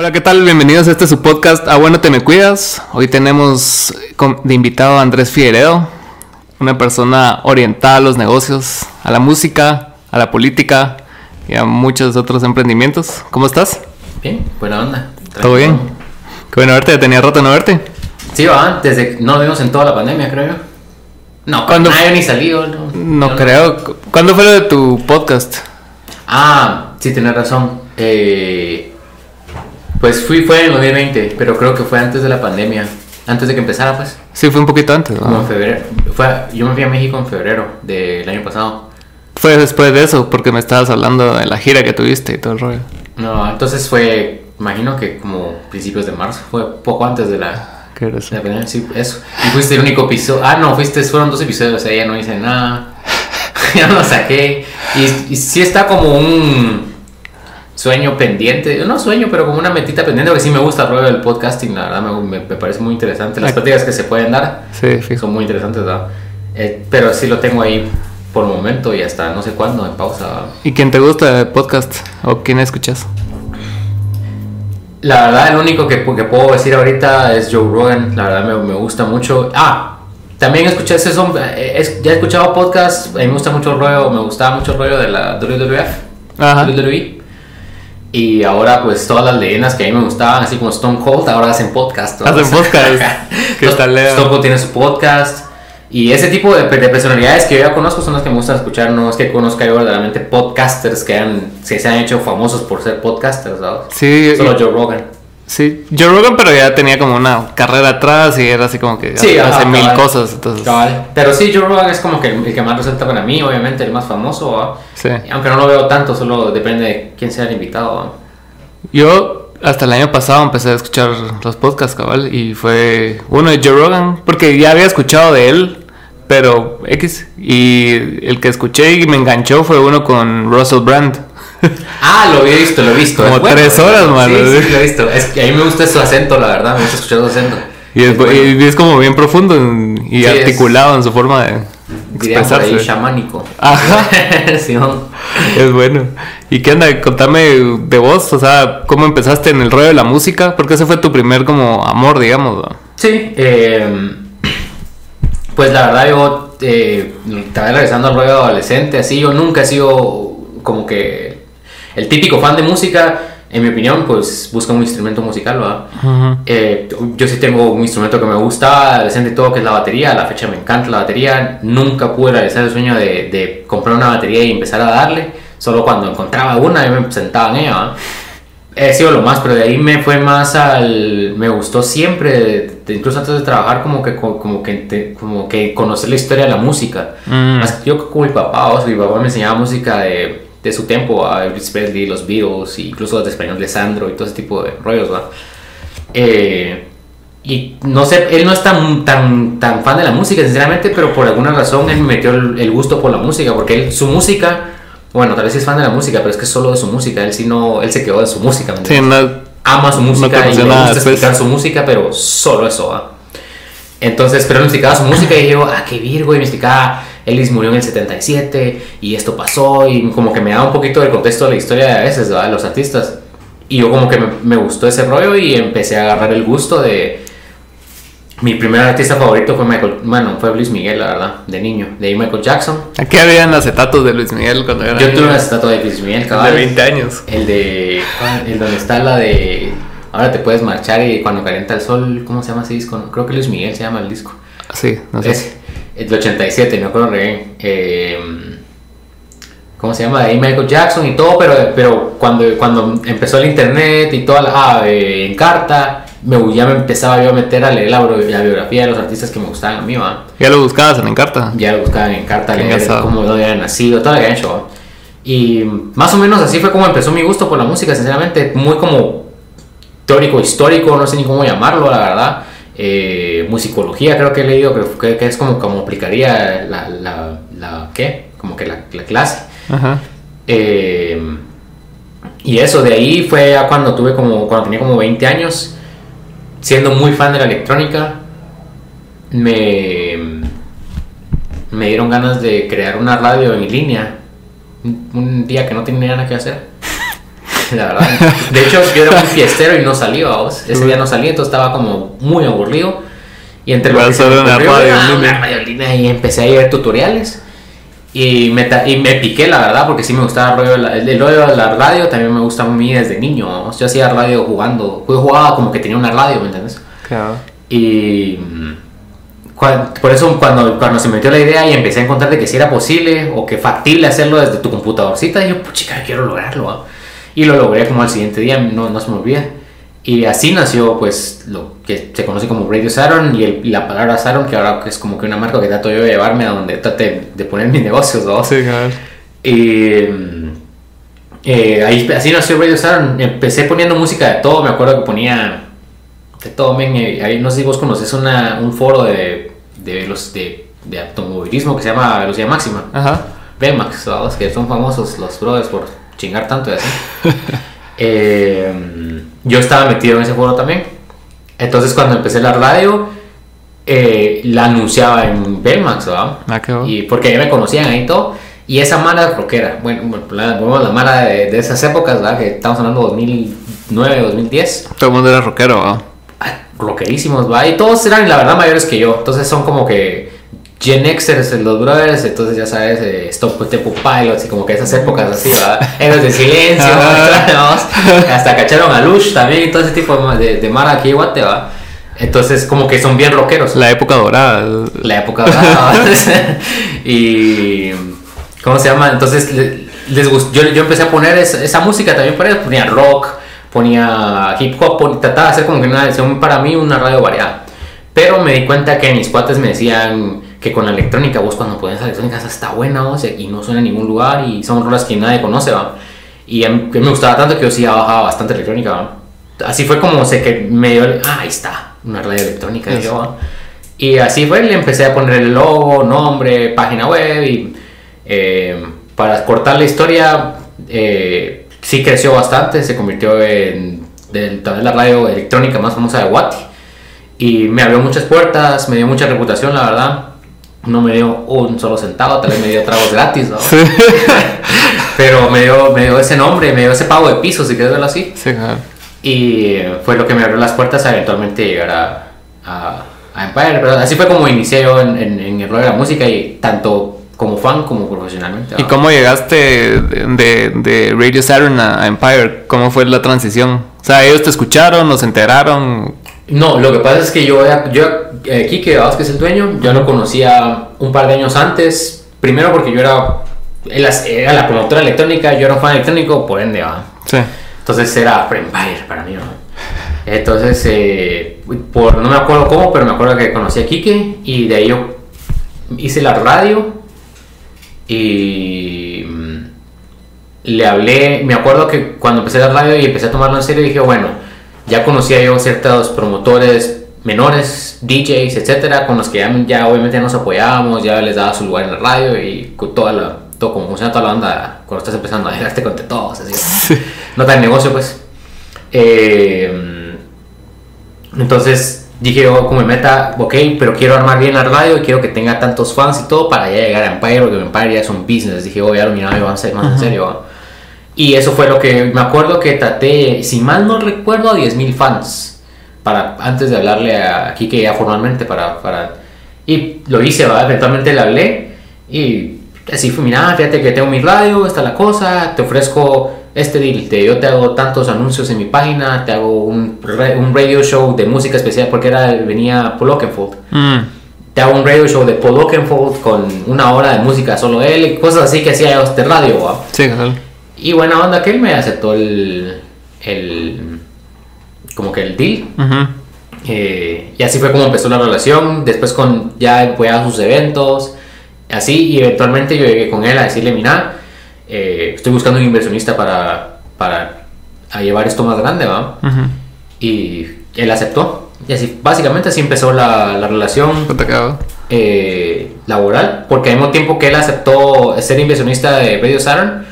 Hola, ¿qué tal? Bienvenidos a este su podcast A Bueno Te Me Cuidas. Hoy tenemos de invitado a Andrés Figueredo, una persona orientada a los negocios, a la música, a la política y a muchos otros emprendimientos. ¿Cómo estás? Bien, buena onda. ¿Todo bien? Qué bueno verte, tenía rato no verte. Sí, va, desde no lo vimos en toda la pandemia, creo yo. No, cuando nadie ni salió. No, no creo. ¿Cuándo fue lo de tu podcast? Ah, sí, tienes razón. Eh, pues fui, fue en el 2020, pero creo que fue antes de la pandemia. Antes de que empezara, pues. Sí, fue un poquito antes. Como en febrero. Fue, yo me fui a México en febrero del año pasado. Fue después de eso, porque me estabas hablando de la gira que tuviste y todo el rollo. No, entonces fue, imagino que como principios de marzo. Fue poco antes de la, ¿Qué era eso? de la pandemia. Sí, eso. Y fuiste el único episodio. Ah, no, fuiste, fueron dos episodios, o sea, ya no hice nada. ya no lo saqué. Y, y sí está como un sueño pendiente, no sueño, pero como una metita pendiente, porque sí me gusta el rollo del podcasting, la verdad me, me, parece muy interesante. Las prácticas que se pueden dar sí, son muy interesantes, ¿verdad? Eh, pero sí lo tengo ahí por el momento y hasta no sé cuándo, en pausa. ¿Y quién te gusta el podcast o quién escuchas? La verdad, el único que, que puedo decir ahorita es Joe Rogan, la verdad me, me gusta mucho. Ah, también escuché ese son, eh, ya he escuchado podcast, a mí me gusta mucho el rollo, me gustaba mucho el rollo de la WWF, Ajá. WWE. Y ahora pues todas las leyendas que a mí me gustaban, así como Stone Cold, ahora hacen podcast. Hacen podcast. ¿Qué tal, Leo? Stone Cold tiene su podcast. Y ese tipo de, de, personalidades que yo ya conozco son las que me gustan escuchar. No es que conozca yo verdaderamente podcasters que, han, que se han hecho famosos por ser podcasters, ¿sabes? Sí. Solo Joe Rogan. Sí, Joe Rogan, pero ya tenía como una carrera atrás y era así como que sí, hace ajá, mil cabal. cosas. Entonces... Cabal. Pero sí, Joe Rogan es como que el, que más resulta para mí, obviamente, el más famoso. ¿va? Sí. Aunque no lo veo tanto, solo depende de quién sea el invitado. ¿va? Yo hasta el año pasado empecé a escuchar los podcasts, cabal, y fue uno de Joe Rogan, porque ya había escuchado de él, pero X. Y el que escuché y me enganchó fue uno con Russell Brand. Ah, lo he visto, lo he visto. Como bueno, tres horas, mano. Sí, sí, lo he visto. Es que a mí me gusta su acento, la verdad. Me gusta escuchar su acento. Y es, bueno. y es como bien profundo y Sí, es- articulado en su forma de por ahí expresarse. chamánico. Ajá. Sí, ¿no? Es bueno. ¿Y qué onda? Contame de vos, o sea, ¿cómo empezaste en el rollo de la música? Porque ese fue tu primer como amor, digamos. Sí, eh, pues la verdad yo, eh, estaba regresando al rollo adolescente, así yo nunca he sido como que el típico fan de música, en mi opinión, pues busca un instrumento musical, ¿verdad? Ujú. Eh, yo sí tengo un instrumento que me gusta, adolescente todo, que es la batería. A la fecha me encanta la batería. Nunca pude realizar el sueño de, de comprar una batería y empezar a darle. Solo cuando encontraba una, yo me sentaba en ella. He sido lo más, pero de ahí me fue más al. Me gustó siempre, de- de- incluso antes de trabajar, como que, como, que, te- como que conocer la historia de la música. Mm. Que yo con mi papá, o sea, mi papá me enseñaba música de, de su tiempo, a Elvis Presley, los Beatles, y incluso los de español de Sandro y todo ese tipo de rollos, ¿va? Eh, y no sé, él no es tan, tan, tan fan de la música, sinceramente, pero por alguna razón él me metió el, el gusto por la música, porque él, su música, bueno, tal vez es fan de la música, pero es que solo de su música, él sí no, él se quedó de su música, ¿me Sí, no, ama su música y le gusta explicar su música, pero solo eso, ¿va? Entonces, pero él me explicaba su música y yo, ah, qué virgo, y me explicaba, Elvis murió en el 77 y esto pasó, y como que me daba un poquito del contexto de la historia de a veces, ¿va? De los artistas. Y yo como que me, me gustó ese rollo y empecé a agarrar el gusto de... Mi primer artista favorito fue Michael, bueno, fue Luis Miguel, la verdad, de niño. De ahí Michael Jackson. aquí habían acetatos de Luis Miguel cuando era Yo niño. tuve una estatua de Luis Miguel, de cabal. 20 años. El de. El donde está la de. Ahora te puedes marchar y cuando calienta el sol. ¿Cómo se llama ese disco? Creo que Luis Miguel se llama el disco. Sí, no sé. Ese. El del 87, me acuerdo re bien. Eh, ¿Cómo se llama? De ahí Michael Jackson y todo, pero, pero cuando, cuando empezó el internet y toda la. Ah, eh, en carta. Me, ya me empezaba yo a meter a leer la, biografía de los artistas que me gustaban a mí, ¿va? Ya lo buscabas en Encarta. ya lo buscaban en carta, Qué leer cómo dónde había nacido, todo lo que habían hecho. ¿va? Y más o menos así fue como empezó mi gusto por la música, sinceramente, muy como teórico, histórico, no sé ni cómo llamarlo, la verdad. Eh, musicología creo que he leído, que, que- que es como, como aplicaría la, la, la- ¿qué? Como que la, la clase. Ajá. Eh, y eso, de ahí fue ya cuando tuve como, cuando tenía como 20 años, siendo muy fan de la electrónica, me, me dieron ganas de crear una radio en línea. Un, un día que no tenía nada que hacer. la verdad. De hecho, yo era un fiestero y no salí, vamos. Ese día no salí, entonces estaba como muy aburrido. Y entre lo que se me Solo una ocurrió, radio ah, una línea, y empecé a ver tutoriales. Y me, y me piqué, la verdad, porque sí me gustaba el rollo de la, el rollo de la radio, también me gusta a mí desde niño. vamos. Yo hacía radio jugando, yo jugaba como que tenía una radio, ¿me entiendes? Claro. Y mm, cuan- por eso cuando, cuando se metió la idea y empecé a encontrar de que si era posible o que factible hacerlo desde tu computadorcita, yo, pues chica, quiero lograrlo. ¿va? Y lo logré como al siguiente día, no, no se me olvida. Y así nació pues lo que se conoce como Radio Saturn y, el- y la palabra Saturn, que ahora es como que una marca que trato yo de llevarme a donde trate de poner mis negocios. ¿no? Sí, claro. Y eh, ahí, así nació Radio Saturn. Empecé poniendo música de todo. Me acuerdo que ponía de todo. men, eh, ahí no sé si vos conoces una, un foro de, de, los, de, de automovilismo que se llama Velocidad Máxima. Ajá. Benmax, ¿sabes? que son famosos los brothers por chingar tanto y así. Eh, yo estaba metido en ese foro también. Entonces cuando empecé la radio, eh, la anunciaba en Benmax, ¿verdad? Ah, qué bueno. Y porque ya me conocían ahí y todo. Y esa mala rockera, bueno, bueno, la, la mala de, de esas épocas, ¿verdad? Que estamos hablando de 2009, 2010. Todo el mundo era rockero, ¿va? ah, Rockerísimos, ¿va? Y todos eran, la verdad, mayores que yo. Entonces son como que Gen Xers, los brothers. Entonces ya sabes, eh, Stop Tempo Pilots y como que esas épocas así, ¿verdad? Héroes de silencio, Ah. ¿no? Hasta cacharon a Lush también y todo ese tipo de, de, mara aquí Guate, ¿va? Entonces como que son bien rockeros. La época dorada. La época dorada. y. ¿Cómo se llama? Entonces le- les yo, yo empecé a poner esa, esa música también para ellos. Ponía rock, ponía hip hop, pon- trataba de hacer como que una para mí una radio variada. Pero me di cuenta que mis cuates me decían que con la electrónica, vos cuando pones la electrónica esa está buena vos, y no suena en ningún lugar y son rolas que nadie conoce, ¿va? Y a mí me gustaba tanto que yo sí bajaba bastante electrónica, ¿va? Así fue como sé que me dio, el- ah, ahí está, una radio electrónica. dije, "Va". Y así fue, le empecé a poner el logo, nombre, página web y eh, para cortar la historia, eh, sí creció bastante, se convirtió en del- tal vez la radio electrónica más famosa de Guati. Y me abrió muchas puertas, me dio mucha reputación, la verdad. No me dio un solo centavo, tal vez me dio tragos gratis, ¿no? Pero me dio, me dio ese nombre, me dio ese pago de piso, si quieres verlo así. Sí, claro. Y fue lo que me abrió las puertas a eventualmente llegar a, a, a Empire. Pero así fue como inicié yo en, en, en el rollo de la música y tanto como fan como profesionalmente. ¿Y cómo llegaste de, de- Radio Saturn a a Empire? ¿Cómo fue la transición? O sea, ellos te escucharon, nos enteraron. No, lo que pasa es que yo, yo eh, Kike Vázquez, que es el dueño, yo lo conocía un par de años antes. Primero porque yo era, era la promotora electrónica, yo era un fan electrónico, por ende, ¿va? Sí. Entonces era Empire para mí, ¿no? Entonces, eh, por, no me acuerdo cómo, pero me acuerdo que conocí a Kike y de ahí yo hice la radio y mm, le hablé, me acuerdo que cuando empecé la radio y empecé a tomarlo en serio, dije, bueno, ya conocía yo ciertos promotores menores, DJs, etcétera, con los que ya, ya obviamente nos apoyábamos, ya les daba su lugar en la radio y toda la, todo como funciona toda la banda cuando estás empezando a dejarte con todos, así. No tan negocio, pues. Eh, entonces dije yo como meta, ok, pero quiero armar bien la radio y quiero que tenga tantos fans y todo para ya llegar a Empire, porque Empire ya es un business. Dije, voy a lo miraba y vamos a ser más en serio. Y eso fue lo que me acuerdo que traté, si mal no recuerdo, a 10.000 fans. Para, antes de hablarle a Kike ya formalmente para, para... Y lo hice, ¿va? eventualmente le hablé y así fue, mira, fíjate que tengo mi radio, esta es la cosa, te ofrezco este deal, te, yo te hago tantos anuncios en mi página, te hago un, un radio show de música especial, porque era, venía Paul Oakenfold. Mm. Te hago un radio show de Paul Oakenfold con una hora de música solo él, y cosas así que hacía de radio, ¿va? Sí, claro. Y buena onda que él me aceptó el, el como que el deal. Eh, y así fue como empezó la relación. Después con ya fue a sus eventos, así, y eventualmente yo llegué con él a decirle, mira, eh, estoy buscando un inversionista para, para a llevar esto más grande, ¿va? Y él aceptó. Y así, básicamente así empezó la, la relación eh, laboral, porque al mismo tiempo que él aceptó ser inversionista de Radio Saturn,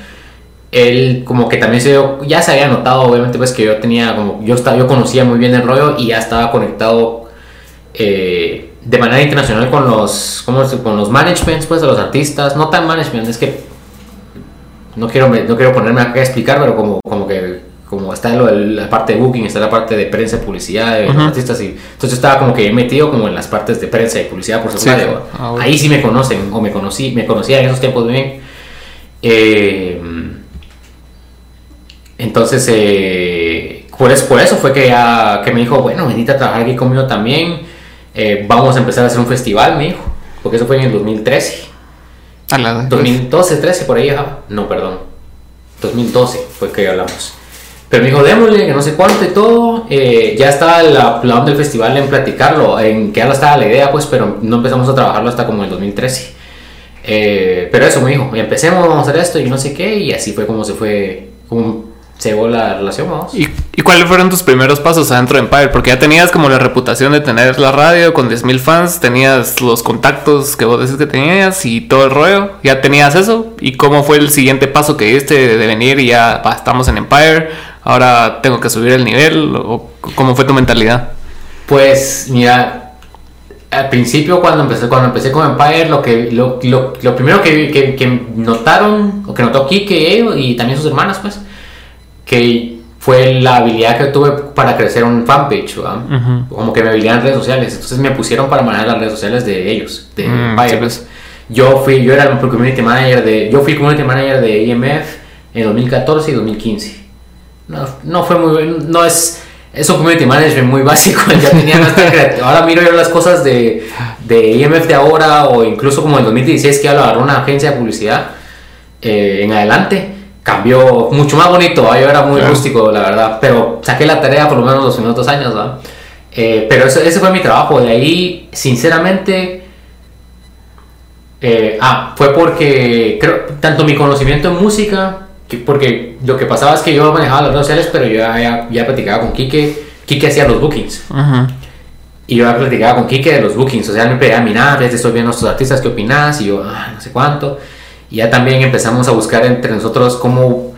él como que también se dio- ya se había notado obviamente pues que yo tenía como yo estaba yo conocía muy bien el rollo y ya estaba conectado eh, de manera internacional con los ¿cómo se- con los managements pues de los artistas no tan management es que no quiero no quiero ponerme acá a explicar pero como como que como está lo de la parte de booking, está la parte de prensa y publicidad de los artistas. Y, entonces yo estaba como que metido como en las partes de prensa y publicidad por Sí. secundario. Ah, bueno. Ahí sí me conocen, o me conocí, me conocía en esos tiempos bien. Eh, entonces, eh, por, eso, por eso fue que, ya- que me dijo, bueno, venite a trabajar aquí conmigo también. eh, vamos a empezar a hacer un festival, me dijo. Porque eso fue en el 2013. A la- 2012, 13, por ahí, ajá. No, perdón. 2012 fue que hablamos. Pero me dijo, démosle, que no sé cuánto y todo. Eh, ya estaba la plan del festival en platicarlo, en que ya estaba la idea, pues, pero no empezamos a trabajarlo hasta como el 2013. Eh, pero eso me dijo, empecemos, vamos a hacer esto y no sé qué, y así fue como se fue, como llevó la relación, vamos. ¿Y, ¿Y cuáles fueron tus primeros pasos adentro de Empire? Porque ya tenías como la reputación de tener la radio con 10.000 fans, tenías los contactos que vos decís que tenías y todo el rollo. Ya tenías eso. ¿Y cómo fue el siguiente paso que diste de venir y ya "Va, estamos en Empire? Ahora tengo que subir el nivel. ¿O cómo fue tu mentalidad? Pues mira, al principio cuando empecé, cuando empecé con Empire, lo que lo, lo, lo primero que, que, que notaron, o que notó Kike y también sus hermanas, pues, que fue la habilidad que tuve para crecer un fanpage, ¿verdad? Ujú. como que mi habilidad en redes sociales. Entonces me pusieron para manejar las redes sociales de ellos, de Mm, pues. Yo fui, yo era el community manager de, yo fui community manager de IMF en 2014 y 2015. No, no fue muy, no es, es un community management muy básico. Ya tenía creati- Ahora miro yo las cosas de, de IMF de ahora o incluso como en 2016 que ya lo agarró una agencia de publicidad eh, en adelante. Cambió mucho más bonito, ¿va? yo era muy Claro. rústico, la verdad, pero saqué la tarea por lo menos los primeros dos años, ¿va? Eh, pero eso, ese fue mi trabajo, de ahí, sinceramente, eh, ah, fue porque creo, tanto mi conocimiento en música, que, porque lo que pasaba es que yo manejaba las redes sociales, pero yo ya, ya, ya platicaba con Kike, Kike hacía los bookings, y yo ya platicaba con Kike de los bookings, o sea, él me pedía, mira, ves, estoy viendo a estos artistas, ¿qué opinas? Y yo, ah, no sé cuánto, y ya también empezamos a buscar entre nosotros cómo,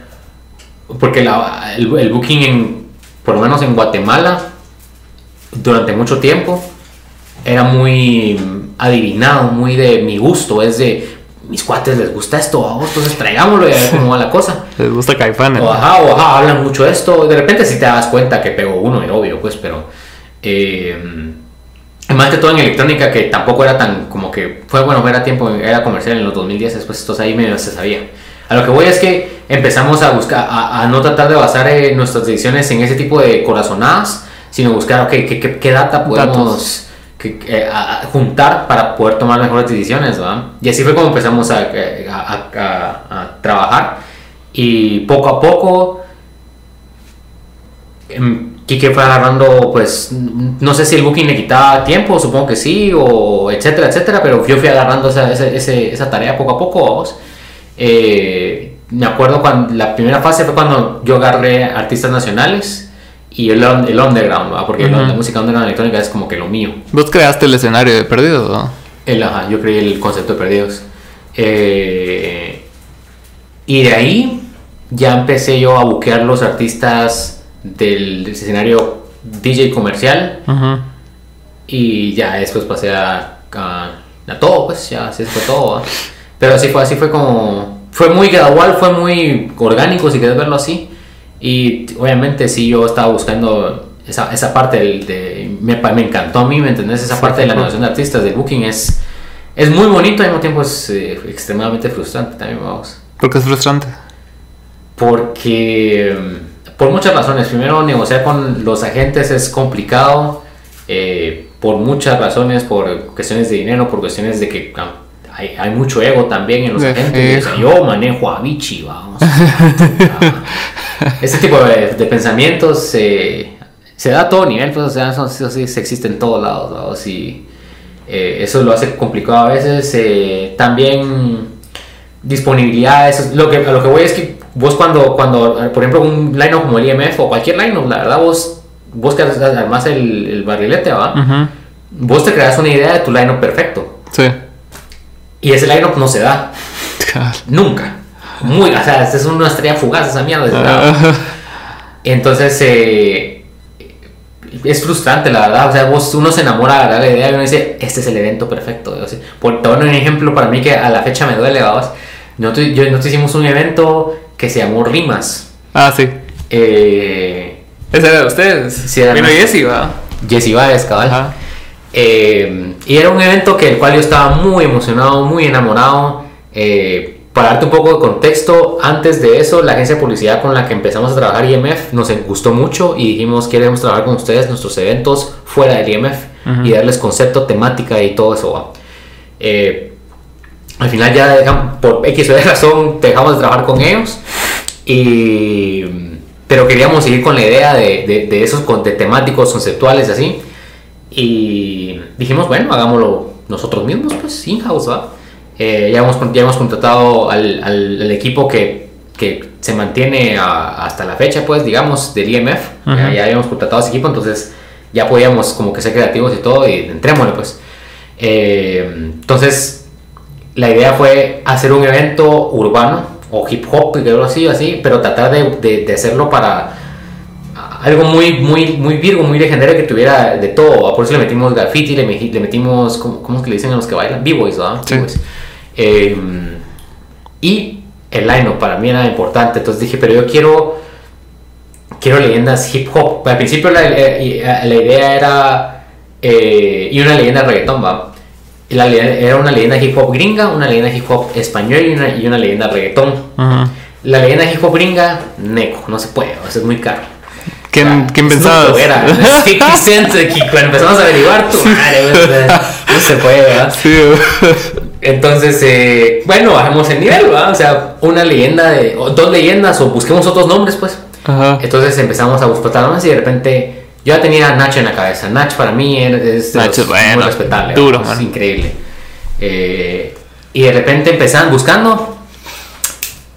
porque la- el, el booking, en, por lo menos en Guatemala, durante mucho tiempo, era muy adivinado, muy de mi gusto, es de mis cuates les gusta esto, a vos, entonces traigámoslo y a ver cómo va la cosa. Les gusta Caifán. O ajá, o ajá, hablan mucho de esto. De repente si te das cuenta que pegó uno, era obvio, pues, pero. Eh, más que todo en electrónica, que tampoco era tan como que. Fue bueno, era tiempo, era comercial en los 2010, después entonces ahí medio se sabía. A lo que voy es que empezamos a buscar, a, a no tratar de basar eh, nuestras decisiones en ese tipo de corazonadas, sino buscar, ok, ¿qué, qué, qué data podemos que- que, a- juntar para poder tomar mejores decisiones, ¿verdad? Y así fue como empezamos a, a- a trabajar. Y poco a poco, em, Quique fue agarrando, pues, no sé si el booking le quitaba tiempo, supongo que sí, o etcétera, etcétera, pero yo fui agarrando esa, esa, esa tarea poco a poco. Eh, me acuerdo cuando la primera fase fue cuando yo agarré artistas nacionales y el, el underground, ¿verdad? porque la- Ujú. la música underground electrónica es como que lo mío. Vos creaste el escenario de perdido, ¿no? El, ajá, yo creí el concepto de perdidos. Eh, y de ahí ya empecé yo a buquear los artistas del, escenario DJ comercial y ya después pasé a, a, a todo, pues ya así fue todo. ¿va? Pero así fue, así fue como... Fue muy gradual, fue muy orgánico, si quieres verlo así. Y obviamente sí, yo estaba buscando esa, esa parte del, de... Me, me encantó a mí, ¿me entendés? Esa Sí, parte de la negociación de artistas, del booking, es, es muy bonito, al mismo tiempo es eh, extremadamente frustrante también, vamos. Porque es frustrante. Porque mm, por muchas razones. Primero, negociar con los agentes es complicado. eh, por muchas razones, por cuestiones de dinero, por cuestiones de que ah, hay, hay mucho ego también en los De agentes. O sea, fijo. yo manejo a Vichy, vamos. Ese tipo de, de pensamientos eh, se da a todo nivel, pues, o sea, eso, eso sí se existe en todos lados, vamos, y eh, eso lo hace complicado a veces. también disponibilidad, eso lo que, a lo que voy es que vos cuando, cuando por ejemplo, un line como el IMF o cualquier line la verdad, vos, vos que además el, el barrilete, ¿va? Ujú. Vos te creas una idea de tu line perfecto. Sí. Y ese line no se da. Nunca. Muy, o sea, es una estrella fugaz esa mierda. esa- Ah, Entonces, eh, es frustrante, la verdad. O sea, vos, uno se enamora de la idea y uno dice, este es el evento perfecto. O sea, por dar un ejemplo para mí que a la fecha me duele, vamos. Nosotros, yo, nosotros hicimos un evento que se llamó Rimas. ah, sí. Eh, ¿Ese era de ustedes? Sí, era Vino. Jesse, ¿va? Jesse Baez, cabal. Ajá. Eh, y era un evento que el cual yo estaba muy emocionado, muy enamorado. Eh, para darte un poco de contexto, antes de eso, la agencia de publicidad con la que empezamos a trabajar IMF nos gustó mucho y dijimos queremos trabajar con ustedes nuestros eventos fuera del IMF y darles concepto, temática y todo eso. Eh, al final ya por X o Y razón dejamos de trabajar con ellos y pero queríamos seguir con la idea de, de, de esos de temáticos conceptuales y así y dijimos bueno hagámoslo nosotros mismos pues in-house ¿va? Eh, ya, hemos, ya hemos contratado al, al- al equipo que, que se mantiene a- hasta la fecha pues digamos del IMF ya, Ujú. ya habíamos contratado a ese equipo entonces ya podíamos como que ser creativos y todo y entrémosle pues Eh, entonces la idea fue hacer un evento urbano o hip hop y algo así, así, pero tratar de, de- de hacerlo para algo muy, muy, muy virgo, muy legendario que tuviera de todo. Por eso le metimos graffiti, le, meti- le metimos, ¿cómo, cómo es que le dicen a los que bailan? B-boys, ¿verdad? Sí. Eh, y el line para mí era importante, entonces dije, pero yo quiero, quiero leyendas hip hop. Al principio la, eh, la idea era, eh, y una leyenda de reggaetón, ¿va? La leyenda- era una leyenda hip hop gringa, una leyenda hip hop español y una, y una leyenda reggaetón. Ajá. La leyenda hip hop gringa, neco, no se puede, o sea, es muy caro. ¿Quién, O sea, ¿quién pensabas? Era 50 Cent, que cuando empezamos a averiguar, tu madre, güey, o sea, no se puede, ¿verdad? Sí. Entonces, eh, bueno, bajemos el nivel, ¿verdad? O sea, una leyenda de, o dos leyendas, o busquemos otros nombres, pues. Ajá. Entonces empezamos a buscar nombres y de repente yo ya tenía a Nacho en la cabeza. Nacho para mí es, Nacho bueno, muy respetable. duro, es increíble. Eh, y de repente empezaban buscando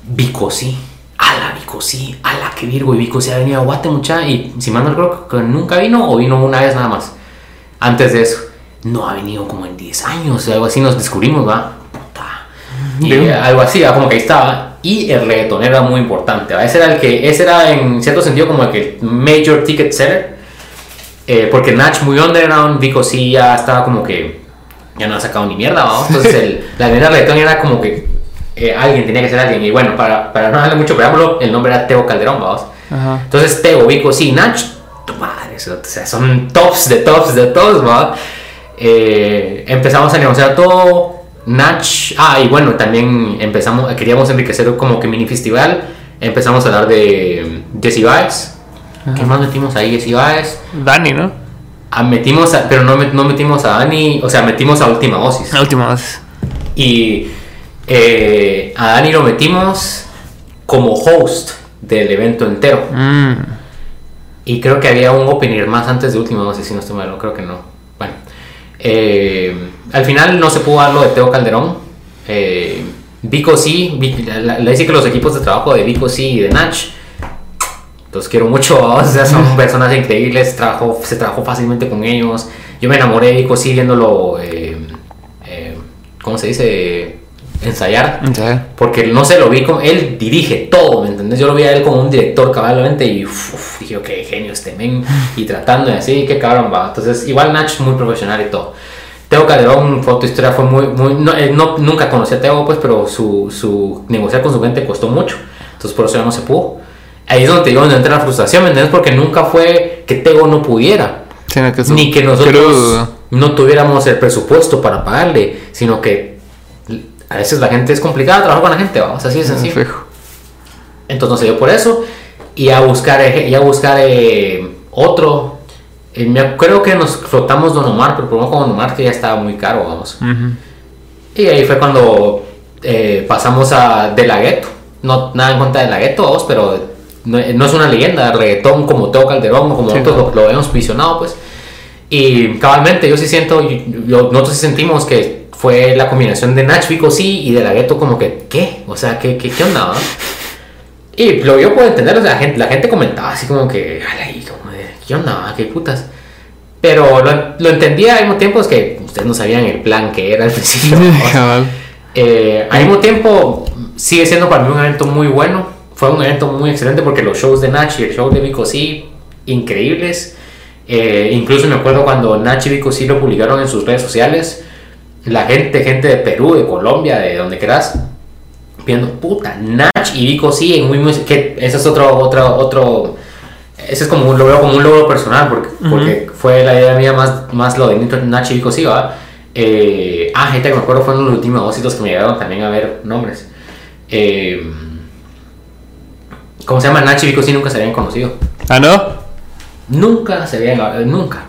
Vico sí. Ala, Vico sí. Ala, qué virgo. Y Vico sí ha venido a Guate mucha. Y si mal no creo que nunca vino o vino una vez nada más. Antes de eso. No ha venido como en 10 años. Algo así nos descubrimos, ¿va? Puta. Y eh, algo así, ¿va? como que ahí estaba. Y el reggaetonero era muy importante. ¿va? Ese era el que, ese era en cierto sentido como el que major ticket seller. Eh, porque Natch muy underground, Vico sí ya estaba como que ya no ha sacado ni mierda, ¿va? Entonces el, la del reggaetón era como que eh, alguien tenía que ser alguien. Y bueno, para, para no darle mucho preámbulo, el nombre era Teo Calderón, vamos. Ajá. Entonces Teo, Vico, sí, Nach, tu madre, o sea, son tops de tops de tops, ¿va? Eh, empezamos a negociar todo. Nach, ah, y bueno, también empezamos, queríamos enriquecer como que mini festival. Empezamos a hablar de Jesse Baez. ¿Qué más metimos ahí? Jesse Baez. Dani, ¿no? Ah, metimos, a- pero no, no metimos a Dani, o sea, metimos a Última Dosis. La última vez. Y eh, a Dani lo metimos como host del evento entero. Mm. Y creo que había un opener más antes de último, no sé si no estoy malo, creo que no. Bueno, eh, al final no se pudo dar lo de Teo Calderón. Eh, Vico sí, le dice que los equipos de trabajo de Vico sí y de Nach, los quiero mucho, o sea, son personas increíbles, trabajo, se trabajó fácilmente con ellos. Yo me enamoré sí viéndolo, eh, eh, ¿cómo se dice? Ensayar. Porque no sé, lo vi como. Él dirige todo, ¿me entendés? Yo lo vi a él como un director cabalmente y uf, uf, dije, qué genio este men. Y tratando de así, qué cabrón va. Entonces, igual Nach muy profesional y todo. Teo Calderón, foto historia fue muy. muy no, eh, no- nunca conocí a Teo, pues, pero su, su negociar con su gente costó mucho. Entonces, por eso ya no se pudo. Ahí es donde te digo, donde entra la frustración, ¿me entiendes? Porque nunca fue que Teo no pudiera. Sino que su Ni que nosotros no tuviéramos el presupuesto para pagarle, sino que a veces la gente es complicada trabajar con la gente, vamos, así de sencillo. Fijo. Entonces se dio por eso y a buscar, eh, y a buscar eh, otro. Eh, me- creo que nos flotamos Don Omar, pero probamos con Don Omar que ya estaba muy caro, vamos. Y ahí fue cuando eh, pasamos a De La Ghetto. No, nada en contra de La Ghetto, vamos, pero no, no es una leyenda, reggaetón como Teo Calderón o como Sí, otros no. lo, lo habíamos visionado, pues. Y cabalmente, yo sí siento, yo- yo- nosotros sí sentimos que fue la combinación de Nach Vico sí y de La Ghetto como que, ¿qué? O sea, ¿qué, qué, qué onda? va? Y lo yo puedo entender, o sea, la gente, la gente comentaba así como que, "Ala, y como de, ¿qué onda? ¿Qué putas? Pero lo, lo entendía al mismo tiempo, es que ustedes no sabían el plan que era al principio. ¿no? Eh, al mismo tiempo, sigue siendo para mí un evento muy bueno. Fue un evento muy excelente porque los shows de Nach y el show de Vico sí, increíbles. Eh, incluso me acuerdo cuando Nach y Vico sí lo publicaron en sus redes sociales. La gente, gente de Perú, de Colombia, de donde quieras, viendo, puta, Nach y Vico sí, en muy, que ese es otro, otro, otro, ese es como un, lo veo como un logro personal, porque, porque fue la idea mía más, más lo de Nach y Vico sí, va. Eh, ah, gente que me acuerdo fueron los últimos dos que me llegaron también a ver nombres. Eh, ¿Cómo se llama? Nach y Vico sí nunca se habían conocido. ¿Ah, no? Nunca se habían, nunca.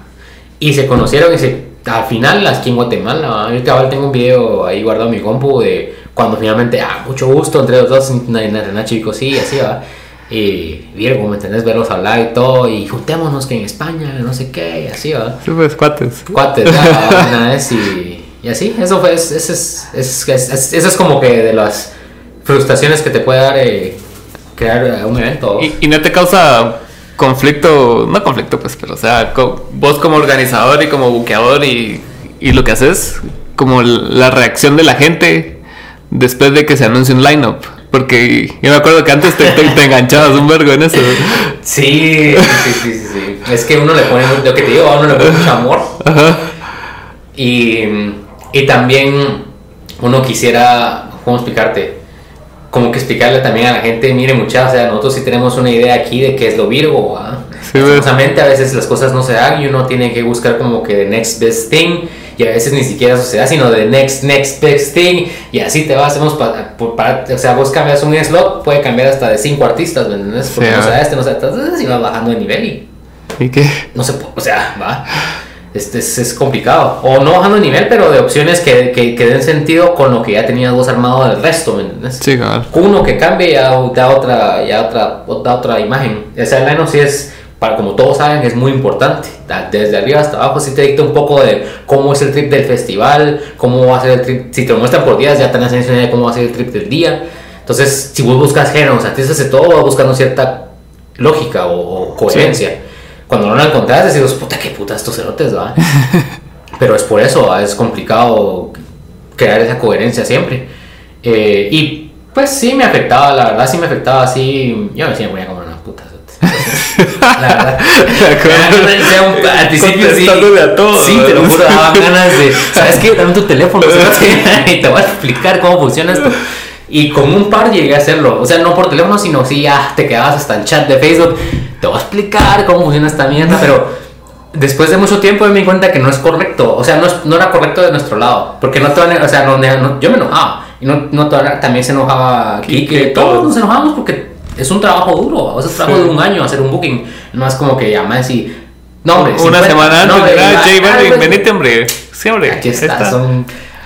Y se conocieron y se, al final aquí en Guatemala, ahorita tengo un video ahí guardado en mi compu de cuando finalmente, ah, mucho gusto entre los dos, Nacho y sí, así va. Y Virgo, ¿me entendés? Verlos hablar y todo, y juntémonos que en España, no sé qué, y así va. Sí, pues cuates. Cuates, una vez y, y así, eso fue, ese es, es, es, eso es como que de las frustraciones que te puede dar eh, crear un evento. ¿Y, ¿Y, no te causa conflicto, no conflicto pues, pero o sea, vos como organizador y como buqueador y, y lo que haces, como la reacción de la gente después de que se anuncie un lineup. Porque yo me acuerdo que antes te, te, enganchabas un vergo en eso. Sí, sí, sí, sí, sí, Es que uno le pone, lo que te digo, a uno le pone mucho amor. Y, y también uno quisiera, ¿cómo explicarte? Como que explicarle también a la gente, mire muchachos, o sea, nosotros sí tenemos una idea aquí de qué es lo Virgo, Sí, a veces las cosas no se dan y uno tiene que buscar como que the next best thing y a veces ni siquiera sucede, sino the next next best thing y así te vas, hacemos para, o sea, vos cambias un slot, puede cambiar hasta de cinco artistas, ¿me entiendes? Porque no sea este, no sea este, y vas bajando de nivel y... ¿Y qué? No se puede, o sea, va este es, es, complicado. O no bajando de nivel, pero de opciones que, que, que, den sentido con lo que ya tenías vos armado del resto, ¿me entiendes? Sí, claro. Uno que cambie ya da otra, ya otra, da otra imagen. El line sí es, para como todos saben, es muy importante. Desde arriba hasta abajo sí te dicta un poco de cómo es el trip del festival, cómo va a ser el trip. Si te lo muestran por días, ya tenés idea de cómo va a ser el trip del día. Entonces, si vos buscas géneros, artistas de todo, vas buscando cierta lógica o, o coherencia cuando no la encontrás decís, puta, qué puta estos cerotes, va. Pero es por eso, es complicado crear esa coherencia siempre. Eh, y pues sí me afectaba, la verdad sí me afectaba así. Yo me decía, voy a comer una puta. la verdad. al principio sí. A todos, sí, te lo juro, daba ganas de. ¿Sabes qué? Dame tu teléfono y te voy a explicar cómo funciona esto. Y con un par llegué a hacerlo. O sea, no por teléfono, sino si ya te quedabas hasta el chat de Facebook. Te voy a explicar cómo funciona esta mierda, pero después de mucho tiempo me di cuenta que no es correcto, o sea, no, no era correcto de nuestro lado, porque no van o sea, no, yo me enojaba, y no, no también se enojaba Kike, todos. Nos enojamos porque es un trabajo duro, o sea, es un trabajo de un año hacer un booking, no es como que llamas y... No, hombre, una semana antes, no, J Balvin, venite, hombre, sí, hombre. Aquí está, son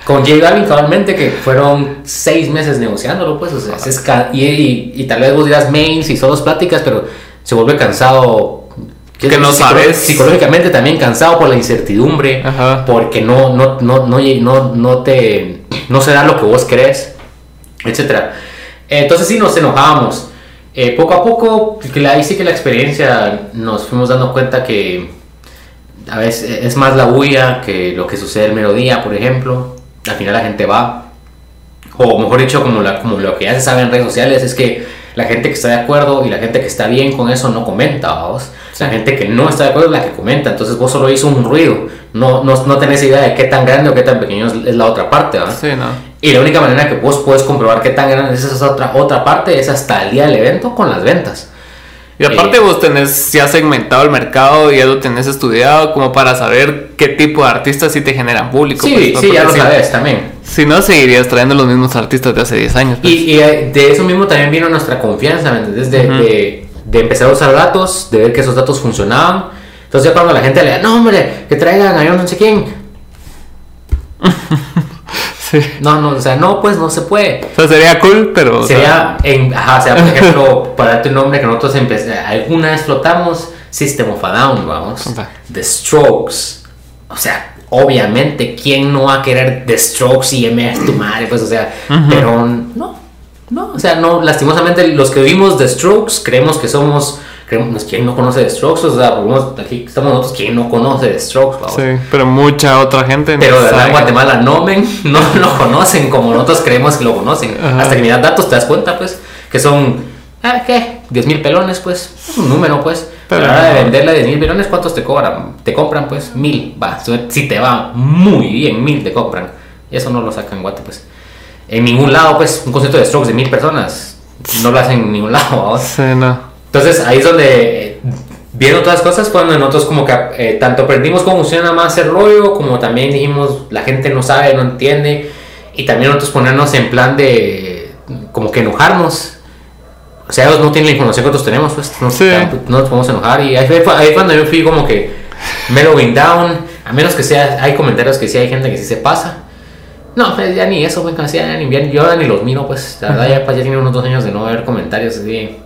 con J Balvin cabalmente que fueron seis meses negociándolo, pues, o sea, y, y, y, tal vez vos dirás mains y solo pláticas, pero se vuelve cansado. Que no sabes. Psicológicamente también cansado por la incertidumbre, porque no, no, no, no, no, no, te, no se da lo que vos crees, etc. Entonces sí nos enojábamos. Eh, poco a poco, ahí sí que la experiencia nos fuimos dando cuenta que a veces es más la bulla que lo que sucede el melodía, por ejemplo. Al final la gente va. O mejor dicho, como, la, como lo que ya se sabe en redes sociales, es que la gente que está de acuerdo y la gente que está bien con eso no comenta, vos. La gente que no está de acuerdo es la que comenta, entonces vos solo hizo un ruido, no, no, no tenés idea de qué tan grande o qué tan pequeño es, la otra parte, Sí, no. Y la única manera que vos puedes comprobar qué tan grande es esa otra, otra parte es hasta el día del evento con las ventas. Y aparte eh, vos tenés ya segmentado el mercado y ya lo tenés estudiado como para saber qué tipo de artistas sí te generan público. Sí, pues, sí, ya lo sabes también. Si no, seguirías trayendo los mismos artistas de hace 10 años. Pues. Y, eh, de eso mismo también vino nuestra confianza, ¿me entiendes? De, de, empezar a usar datos, de ver que esos datos funcionaban. Entonces ya cuando la gente le da, no hombre, que traigan a yo no sé quién. sí. No, no, o sea, no, pues no se puede. O sea, sería cool, pero... Sería, en, ajá, o sea, por ejemplo, para darte un nombre que nosotros alguna vez flotamos, System of a Down, vamos. The Strokes. O sea, obviamente, ¿quién no va a querer The Strokes y MF tu madre? Pues, o sea, pero no, no, o sea, no, lastimosamente los que vimos The Strokes creemos que somos, creemos, ¿quién no conoce The Strokes? O sea, aquí estamos nosotros, ¿quién no conoce The Strokes? Sí, pero mucha otra gente. Pero de en Guatemala no, men, no lo conocen como nosotros creemos que lo conocen. Hasta que miras datos te das cuenta, pues, que son, ah, ¿qué? 10 mil pelones, pues, es un número, pues. Pero a la hora de venderle 10 mil millones, ¿cuántos te cobran? Te compran pues mil, va. Si te va muy bien, mil te compran. Y eso no lo sacan guate, pues. en ningún lado, pues, un concierto de Strokes de mil personas, no lo hacen en ningún lado. ¿vamos? Sí, no. Entonces ahí es donde, eh, viendo todas las cosas, cuando nosotros como que eh, tanto aprendimos cómo funciona más el rollo, como también dijimos, la gente no sabe, no entiende, y también nosotros ponernos en plan de, como que enojarnos. O sea, ellos no tienen la información que nosotros tenemos, pues no, Sí. no nos podemos enojar. Y ahí fue, ahí fue cuando yo fui como que mellowing down, a menos que sea, hay comentarios que sí hay gente que sí se pasa. No, pues ya ni eso, pues, casi ya ni bien, yo ni los miro, pues, la verdad ya, pues, ya tiene unos dos años de no ver comentarios así.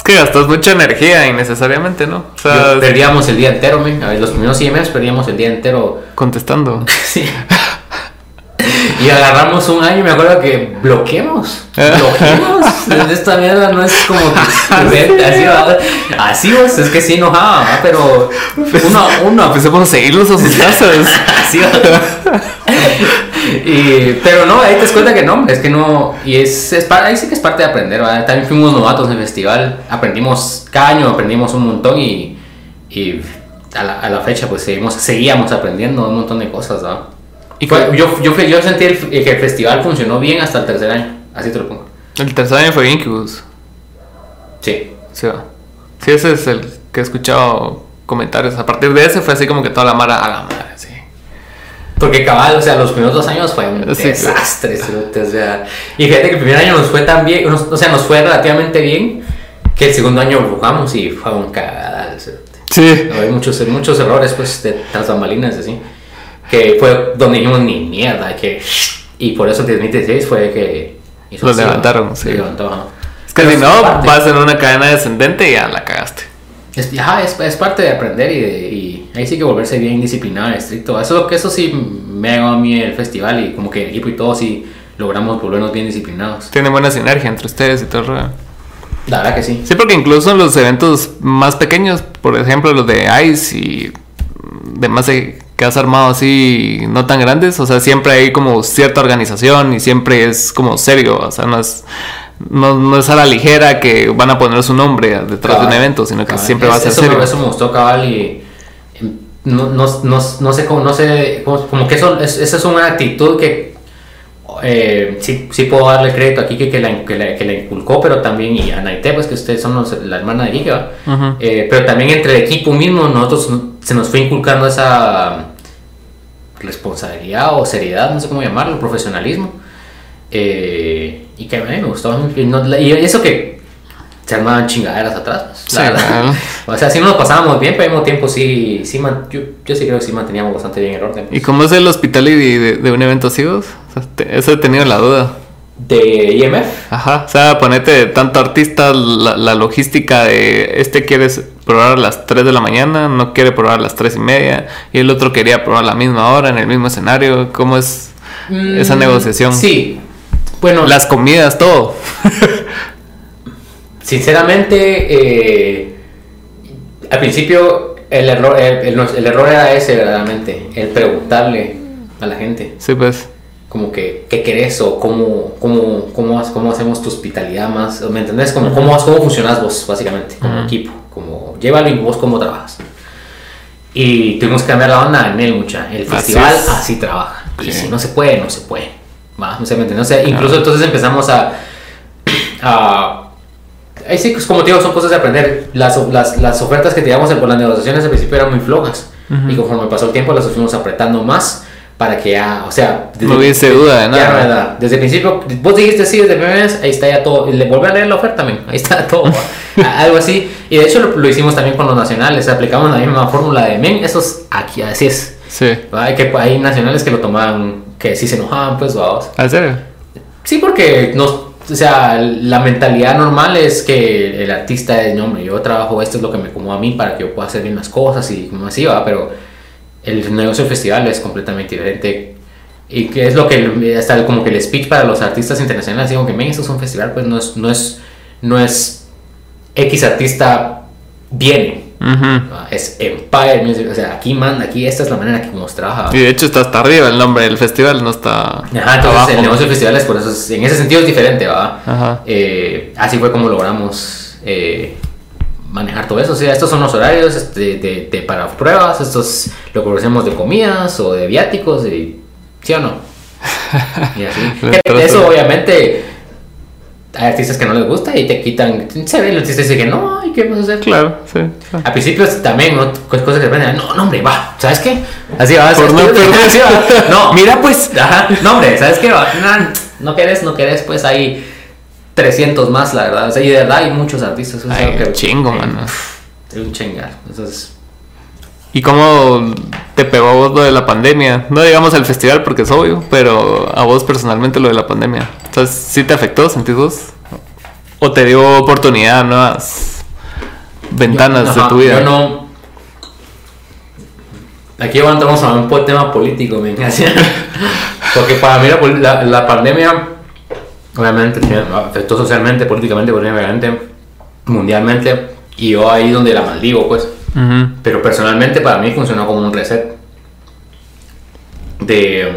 Es que gastas mucha energía innecesariamente, ¿no? O sea, Yo- perdíamos el día entero, men. Los primeros IMS perdíamos el día entero. contestando. Sí. Y agarramos un año, me acuerdo que bloqueemos. Bloqueemos. Esta mierda no es como que así, va. así vos, es que sí enojaba, ¿va? pero uno, uno, Empecemos a seguirlos a sus casas. así va. Y, pero no, ahí te das cuenta que no, es que no, y es, es ahí sí que es parte de aprender, ¿va? también fuimos novatos en el festival, aprendimos, cada año aprendimos un montón y, y a, la, a la fecha pues seguimos, seguíamos aprendiendo un montón de cosas. ¿Y Fue- yo, yo, yo sentí el- que el festival funcionó bien hasta el tercer año, así te lo pongo. El tercer año fue Incubus. Sí. Sí, va. sí, ese es el que he escuchado comentarios. A partir de ese fue así como que toda la mara a la madre, sí. Porque cabal, o sea, los primeros dos años fue un Sí, desastre, cerote, o sea, y fíjate que el primer año nos fue tan bien, nos- o sea, nos fue relativamente bien, que el segundo año jugamos y fue un cagadal. Sí. Hay muchos, muchos errores, pues, de tras bambalinas, así, que fue donde dijimos ni mierda, que, y por eso el 2016 fue que hizo Los así, levantaron, ¿no? sí. Se levantó, ajá. Es que Pero si no, parte. vas en una cadena descendente y ya la cagaste. Es, ajá, es, es parte de aprender y, de- y ahí sí que volverse bien disciplinado, estricto. Eso, es lo que- eso sí me ha a mí el festival y como que el equipo y todo sí logramos volvernos bien disciplinados. Tienen buena sinergia entre ustedes y todo el rollo. La verdad que sí. Sí, porque incluso en los eventos más pequeños, por ejemplo los de ICE y demás eh, que has armado así no tan grandes, o sea, siempre hay como cierta organización y siempre es como serio, o sea, no es, no, no es a la ligera que van a poner su nombre detrás de un evento, sino que cabal. siempre va a ser eso, me- serio. Eso me gustó, cabal, y em, no, no, no, no sé cómo, no sé, cómo- como que eso, es, esa es una actitud que eh, sí, sí puedo darle crédito aquí que, que, la, que, la, que la inculcó, pero también, y a Naite, pues que ustedes son los- la hermana de. Ujú. Eh, pero también entre el equipo mismo, nosotros no- se nos fue inculcando esa responsabilidad o seriedad, no sé cómo llamarlo, profesionalismo. Eh, y que a mí me gustó. Y, no- y eso que se armaban chingaderas atrás. pues, Sí, claro. O sea, sí nos pasábamos bien, pero al mismo tiempo sí, sí man- yo, yo sí creo que sí manteníamos bastante bien el orden. ¿Y cómo es el hospitality de, de un evento así? vos? O sea, te- eso he tenido la duda. De IMF, Ajá, o sea, ponete tanto artista, la, la logística de este quiere probar a las 3 de la mañana, no quiere probar a las 3 y media, y el otro quería probar a la misma hora, en el mismo escenario. ¿Cómo es esa Mm, negociación? Sí. Bueno, Las comidas, todo. Sinceramente, eh, al principio el error, el, el- el error era ese, verdaderamente, el preguntarle a la gente, Sí, pues. Como que, ¿qué querés? O cómo, cómo, cómo, cómo hacemos tu hospitalidad más, ¿me entendés? Como, cómo, cómo funcionas vos, básicamente, como Ujú. equipo, como llévalo y vos cómo trabajas. Y tuvimos que cambiar la onda en él, mucha. El Así festival es. así, trabaja. Y si no se puede, no se puede. ¿va? O sea, ¿me? O sea, incluso entonces empezamos a, a Ahí sí, pues, como te digo, son cosas de aprender. Las, las, las ofertas que teníamos por las negociaciones al principio eran muy flojas. Y conforme pasó el tiempo, las fuimos apretando más para que ya, o sea, No hubiese duda de nada. ya, ¿verdad? Desde el principio, vos dijiste sí, desde el primer mes, ahí está ya todo. Y le volví a leer la oferta también, ahí está todo. Algo así. Y de hecho lo, lo hicimos también con los nacionales, aplicamos la misma fórmula de men, eso es aquí, así es. Sí. Hay, que, hay nacionales que lo tomaban, que sí se enojaban, pues, vamos. ¿En serio? Sí, porque nos, o sea, la mentalidad normal es que el artista es, no, hombre, yo trabajo esto es lo que me acomoda a mí para que yo pueda hacer bien las cosas y como así va, pero el negocio del festival es completamente diferente. Y que es lo que, hasta como que el speech para los artistas internacionales, digo que, men, esto es un festival, pues no es, no es, no es X artista viene, Ujú. ¿va? es Empire Music, o sea, aquí manda, aquí esta es la manera que nos trabaja. Y de hecho está hasta arriba el nombre del festival, no está Ajá, entonces abajo. el negocio de festivales, por eso es- en ese sentido es diferente, ¿va? Ajá. Eh, así fue como logramos eh, manejar todo eso. O sea, estos son los horarios este, de, de- para pruebas, estos lo que ofrecemos de comidas o de viáticos, y, ¿sí o no? Y así. Eso obviamente hay artistas que no les gusta y te quitan. Se ve el artista dice que no, ¿y qué vas a hacer? Claro, sí. claro. A principios también, ¿no? Cos- cosas que dependen. No, no, hombre, va. ¿Sabes qué? Así va. Por no así- va. No, mira, pues. Ajá. No, hombre, ¿sabes qué? Va? No, no querés, no querés, pues hay 300 más, la verdad. O sea, y de verdad hay muchos artistas. Ay, que- chingo, mano. Es un chingar. Entonces. ¿Y cómo te pegó a vos lo de la pandemia? No digamos el festival porque es obvio, pero a vos personalmente lo de la pandemia. Entonces, ¿sí te afectó, sentís vos? ¿O te dio oportunidad nuevas ventanas de tu vida? Yo no. Aquí entramos a un po- tema político, me Porque para mí la, pol- la, la pandemia, obviamente, tiene- afectó socialmente, políticamente, mundialmente. Y yo ahí donde la maldigo, pues. Pero personalmente para mí funcionó como un reset de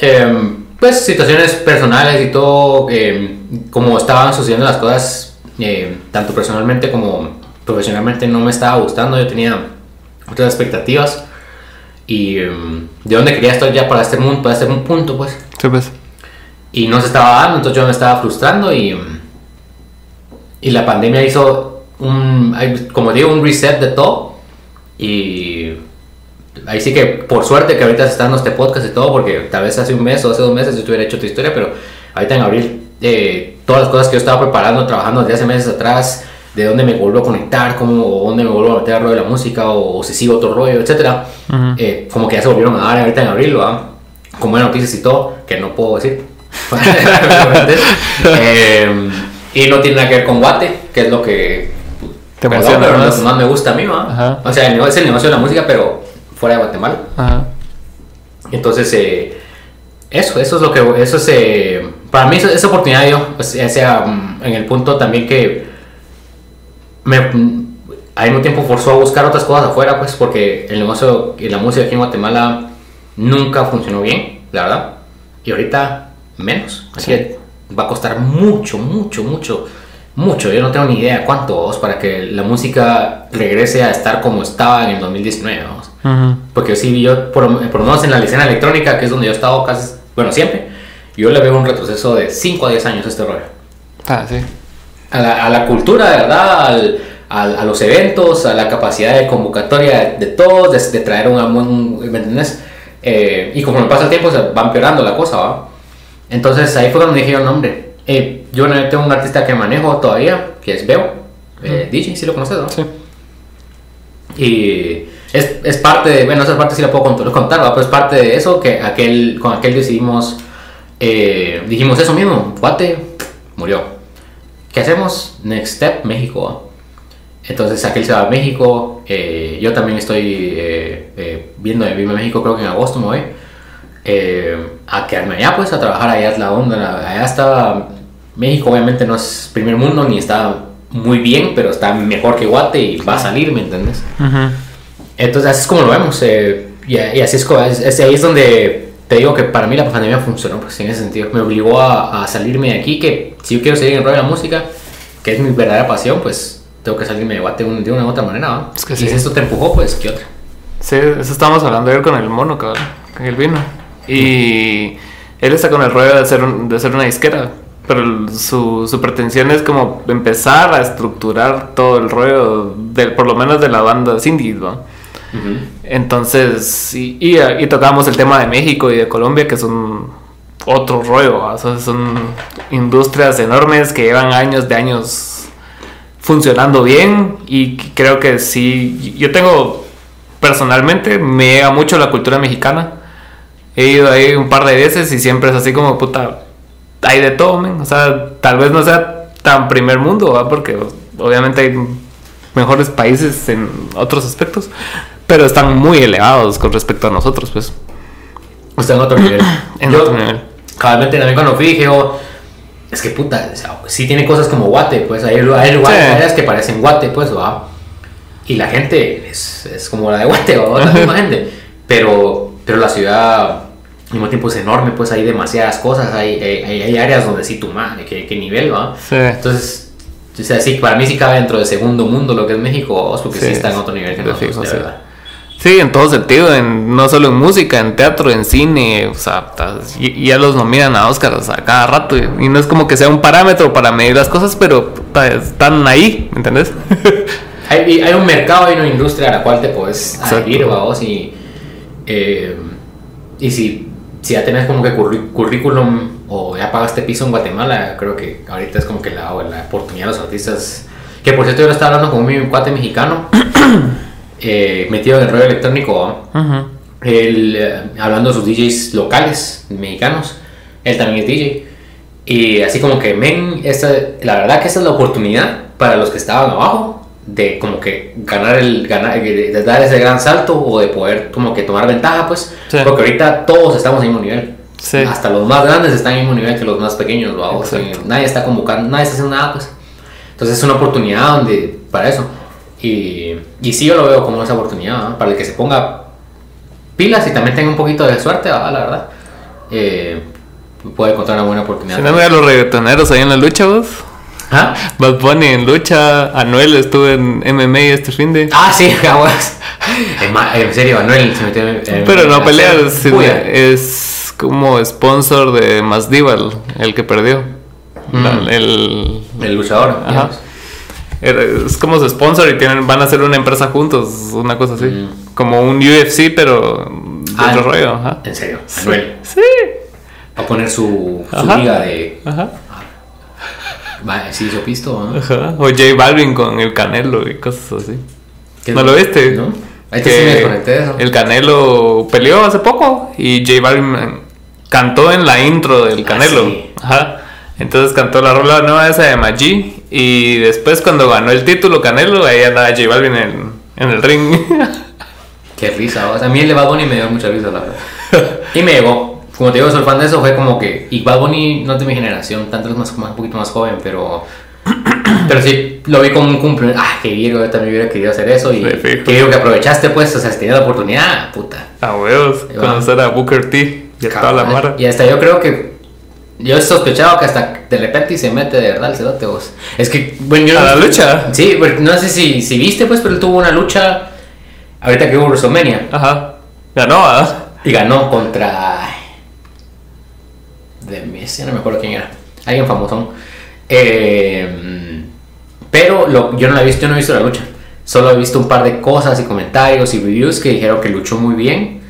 em, pues situaciones personales y todo em, como estaban sucediendo las cosas em, tanto personalmente como profesionalmente no me estaba gustando yo tenía otras expectativas y de dónde quería estar ya para este mundo para este punto pues Sí, pues. Y no se estaba dando, entonces yo me estaba frustrando y, y la pandemia hizo un, como digo, un reset de todo y ahí sí que por suerte que ahorita se está dando este podcast y todo, porque tal vez hace un mes o hace dos meses yo te hubiera hecho tu historia, pero ahorita en abril eh, todas las cosas que yo estaba preparando, trabajando desde hace meses atrás, de dónde me vuelvo a conectar, cómo, o dónde me vuelvo a meter al rollo de la música, o, o si sigo otro rollo, etcétera, Ujú. eh, como que ya se volvieron a dar ahorita en abril, ¿va? con buenas noticias y todo, que no puedo decir. Eh, y no tiene nada que ver con Guate, que es lo que Te perdón, emociona pero más. lo que más me gusta a mí. Ajá. O sea, el negocio, es el negocio de la música, pero fuera de Guatemala. Ajá. Entonces, eh, eso, eso es lo que, eso es, eh, para mí esa, oportunidad yo, pues, ya sea mm, en el punto también que me, mm, al mismo tiempo forzó a buscar otras cosas afuera, pues, porque el negocio y la música aquí en Guatemala nunca funcionó bien, la verdad, y ahorita menos, así Sí. que va a costar mucho, mucho, mucho, mucho, yo no tengo ni idea cuánto vamos, para que la música regrese a estar como estaba en el 2019, vamos. Ujú. Porque sí, yo, por, por lo menos en la escena electrónica, que es donde yo he estado casi, bueno, siempre, yo le veo un retroceso de 5 a 10 años a este rollo. Ah, sí. A la, a la cultura, de verdad, al, al- a los eventos, a la capacidad de convocatoria de todos, de, de traer un, un- ¿me entendés? Eh, y como pasa el tiempo, se va empeorando la cosa, ¿va? Entonces ahí fue cuando dije yo, no, hombre, eh, yo tengo un artista que manejo todavía, que es Beo, eh, DJ, si lo conoces, ¿no? Sí. Y es, es parte de, bueno, esa parte sí la puedo cont- contar, ¿va? pero es parte de eso que aquel, con aquel decidimos, eh, dijimos eso mismo, Guate murió. ¿Qué hacemos? Next step, México. ¿va? Entonces aquel se va a México, eh, yo también estoy eh, eh, viendo de irme a México, creo que en agosto me voy, eh, a quedarme allá, pues a trabajar allá es la onda, allá está, México obviamente no es primer mundo ni está muy bien, pero está mejor que Guate y va a salir, ¿me entiendes? Ujú. Entonces así es como lo vemos eh, y, y así es, es- ahí es donde te digo que para mí la pandemia funcionó pues en ese sentido me obligó a, a salirme de aquí que si yo quiero seguir en el de la música que es mi verdadera pasión pues tengo que salirme de Guate de una u otra manera ¿va? Es que y sí. si esto te empujó pues qué otra Sí, eso estábamos hablando ayer con el mono, cabrón, con el vino. Y él está con el rollo de hacer, un- de hacer una disquera. Pero el- su, su pretensión es como empezar a estructurar todo el rollo, del, por lo menos de la banda indie, ¿no? Entonces, y, y, y tocamos el tema de México y de Colombia, que son otro rollo, ¿va? O sea, son industrias enormes que llevan años de años funcionando bien y creo que sí, yo tengo personalmente, me llega mucho la cultura mexicana. He ido ahí un par de veces y siempre es así como, puta, hay de todo, men. O sea, tal vez no sea tan primer mundo, ¿va? Porque obviamente hay mejores países en otros aspectos, pero están muy elevados con respecto a nosotros, pues. está en otro nivel En yo otro nivel. cabalmente también cuando fui dije oh, es que puta o sea, sí tiene cosas como Guate pues hay, hay lugares Sí. que parecen Guate pues va y la gente es, es como la de Guate ¿va? la misma gente pero pero la ciudad al mismo tiempo es enorme pues hay demasiadas cosas hay, hay, áreas donde sí tu madre qué, qué nivel va Sí. entonces o sea, sí, para mí sí cabe dentro del segundo mundo lo que es México, porque sí, Sí, está en otro nivel que nosotros, fijo, de sí. verdad. Sí, en todo sentido, en, no solo en música, en teatro, en cine, o sea, y, ya los nominan a Oscars a cada rato. Y, no es como que sea un parámetro para medir las cosas, pero están ahí, ¿me entendés? hay, hay, un mercado, hay una industria a la cual te puedes adherir, vos, y, eh, y si, si ya tenés como que currículum o ya pagaste piso en Guatemala, creo que ahorita es como que la, la oportunidad de los artistas. Que por cierto, yo estaba hablando con un cuate mexicano. Eh, metido en el rollo electrónico, él, eh, hablando de sus DJs locales, mexicanos, él también es DJ. Y así como que, men, esta, la verdad que esta es la oportunidad para los que estaban abajo de como que ganar el ganar eh, de dar ese gran salto o de poder como que tomar ventaja pues porque ahorita todos estamos en mismo nivel. Hasta los más grandes están en mismo nivel que los más pequeños nadie está convocando nadie está haciendo nada pues. Entonces es una oportunidad donde para eso. Y, y sí, yo lo veo como esa oportunidad para el que se ponga pilas y también tenga un poquito de suerte, la verdad. Eh, puede encontrar una buena oportunidad. Si no me los reggaetoneros ahí en la lucha, vos. ¿Ah? Bad Bunny en lucha, Anuel estuvo en MMA este fin de. Ah, sí, caguas. en serio, Anuel se metió en. Pero no pelea, es, como sponsor de Masdival, el que perdió. Mm. el, el luchador. Ajá es como su sponsor y tienen, van a hacer una empresa juntos, una cosa así. Mm. Como un UFC, pero de ah, otro rollo. Ajá. ¿En serio? Sí. sí. Va a poner su, su liga de. Ajá. Va, sí, yo pisto. Ajá. O J Balvin con el Canelo y cosas así. ¿No lo viste? ¿No? Ahí te sí me desconecté eso. El Canelo peleó hace poco y J Balvin cantó en la intro del ah, Canelo. Ajá. Entonces cantó la rola nueva esa de Maggi y después cuando ganó el título Canelo, ahí andaba J Balvin en, en el ring. Qué risa, o sea, a mí el de Bad Bunny me dio mucha risa, la verdad. y me llegó. Como te digo, soy fan de eso, fue como que... Y Bad Bunny no es de mi generación, tanto es más, un poquito más joven, pero... Pero sí, lo vi como un cumple. Ah, qué bien, yo también hubiera querido hacer eso. Y qué que que aprovechaste, pues, o sea, si tenías la oportunidad, puta. A huevos, conocer a Booker T y a toda la mara. Y hasta yo creo que yo he sospechado que hasta de repente se mete de verdad el cerote vos. Es que, bueno, yo... ¿A la lucha? Sí, no sé si, si viste, pues, pero él tuvo una lucha ahorita que hubo WrestleMania. Ajá. Ganó, ¿ah? Y ganó contra... De Messi, no me acuerdo quién era. Alguien famosón. Eh, pero lo, yo no la he visto, yo no he visto la lucha. Solo he visto un par de cosas y comentarios y reviews que dijeron que luchó muy bien.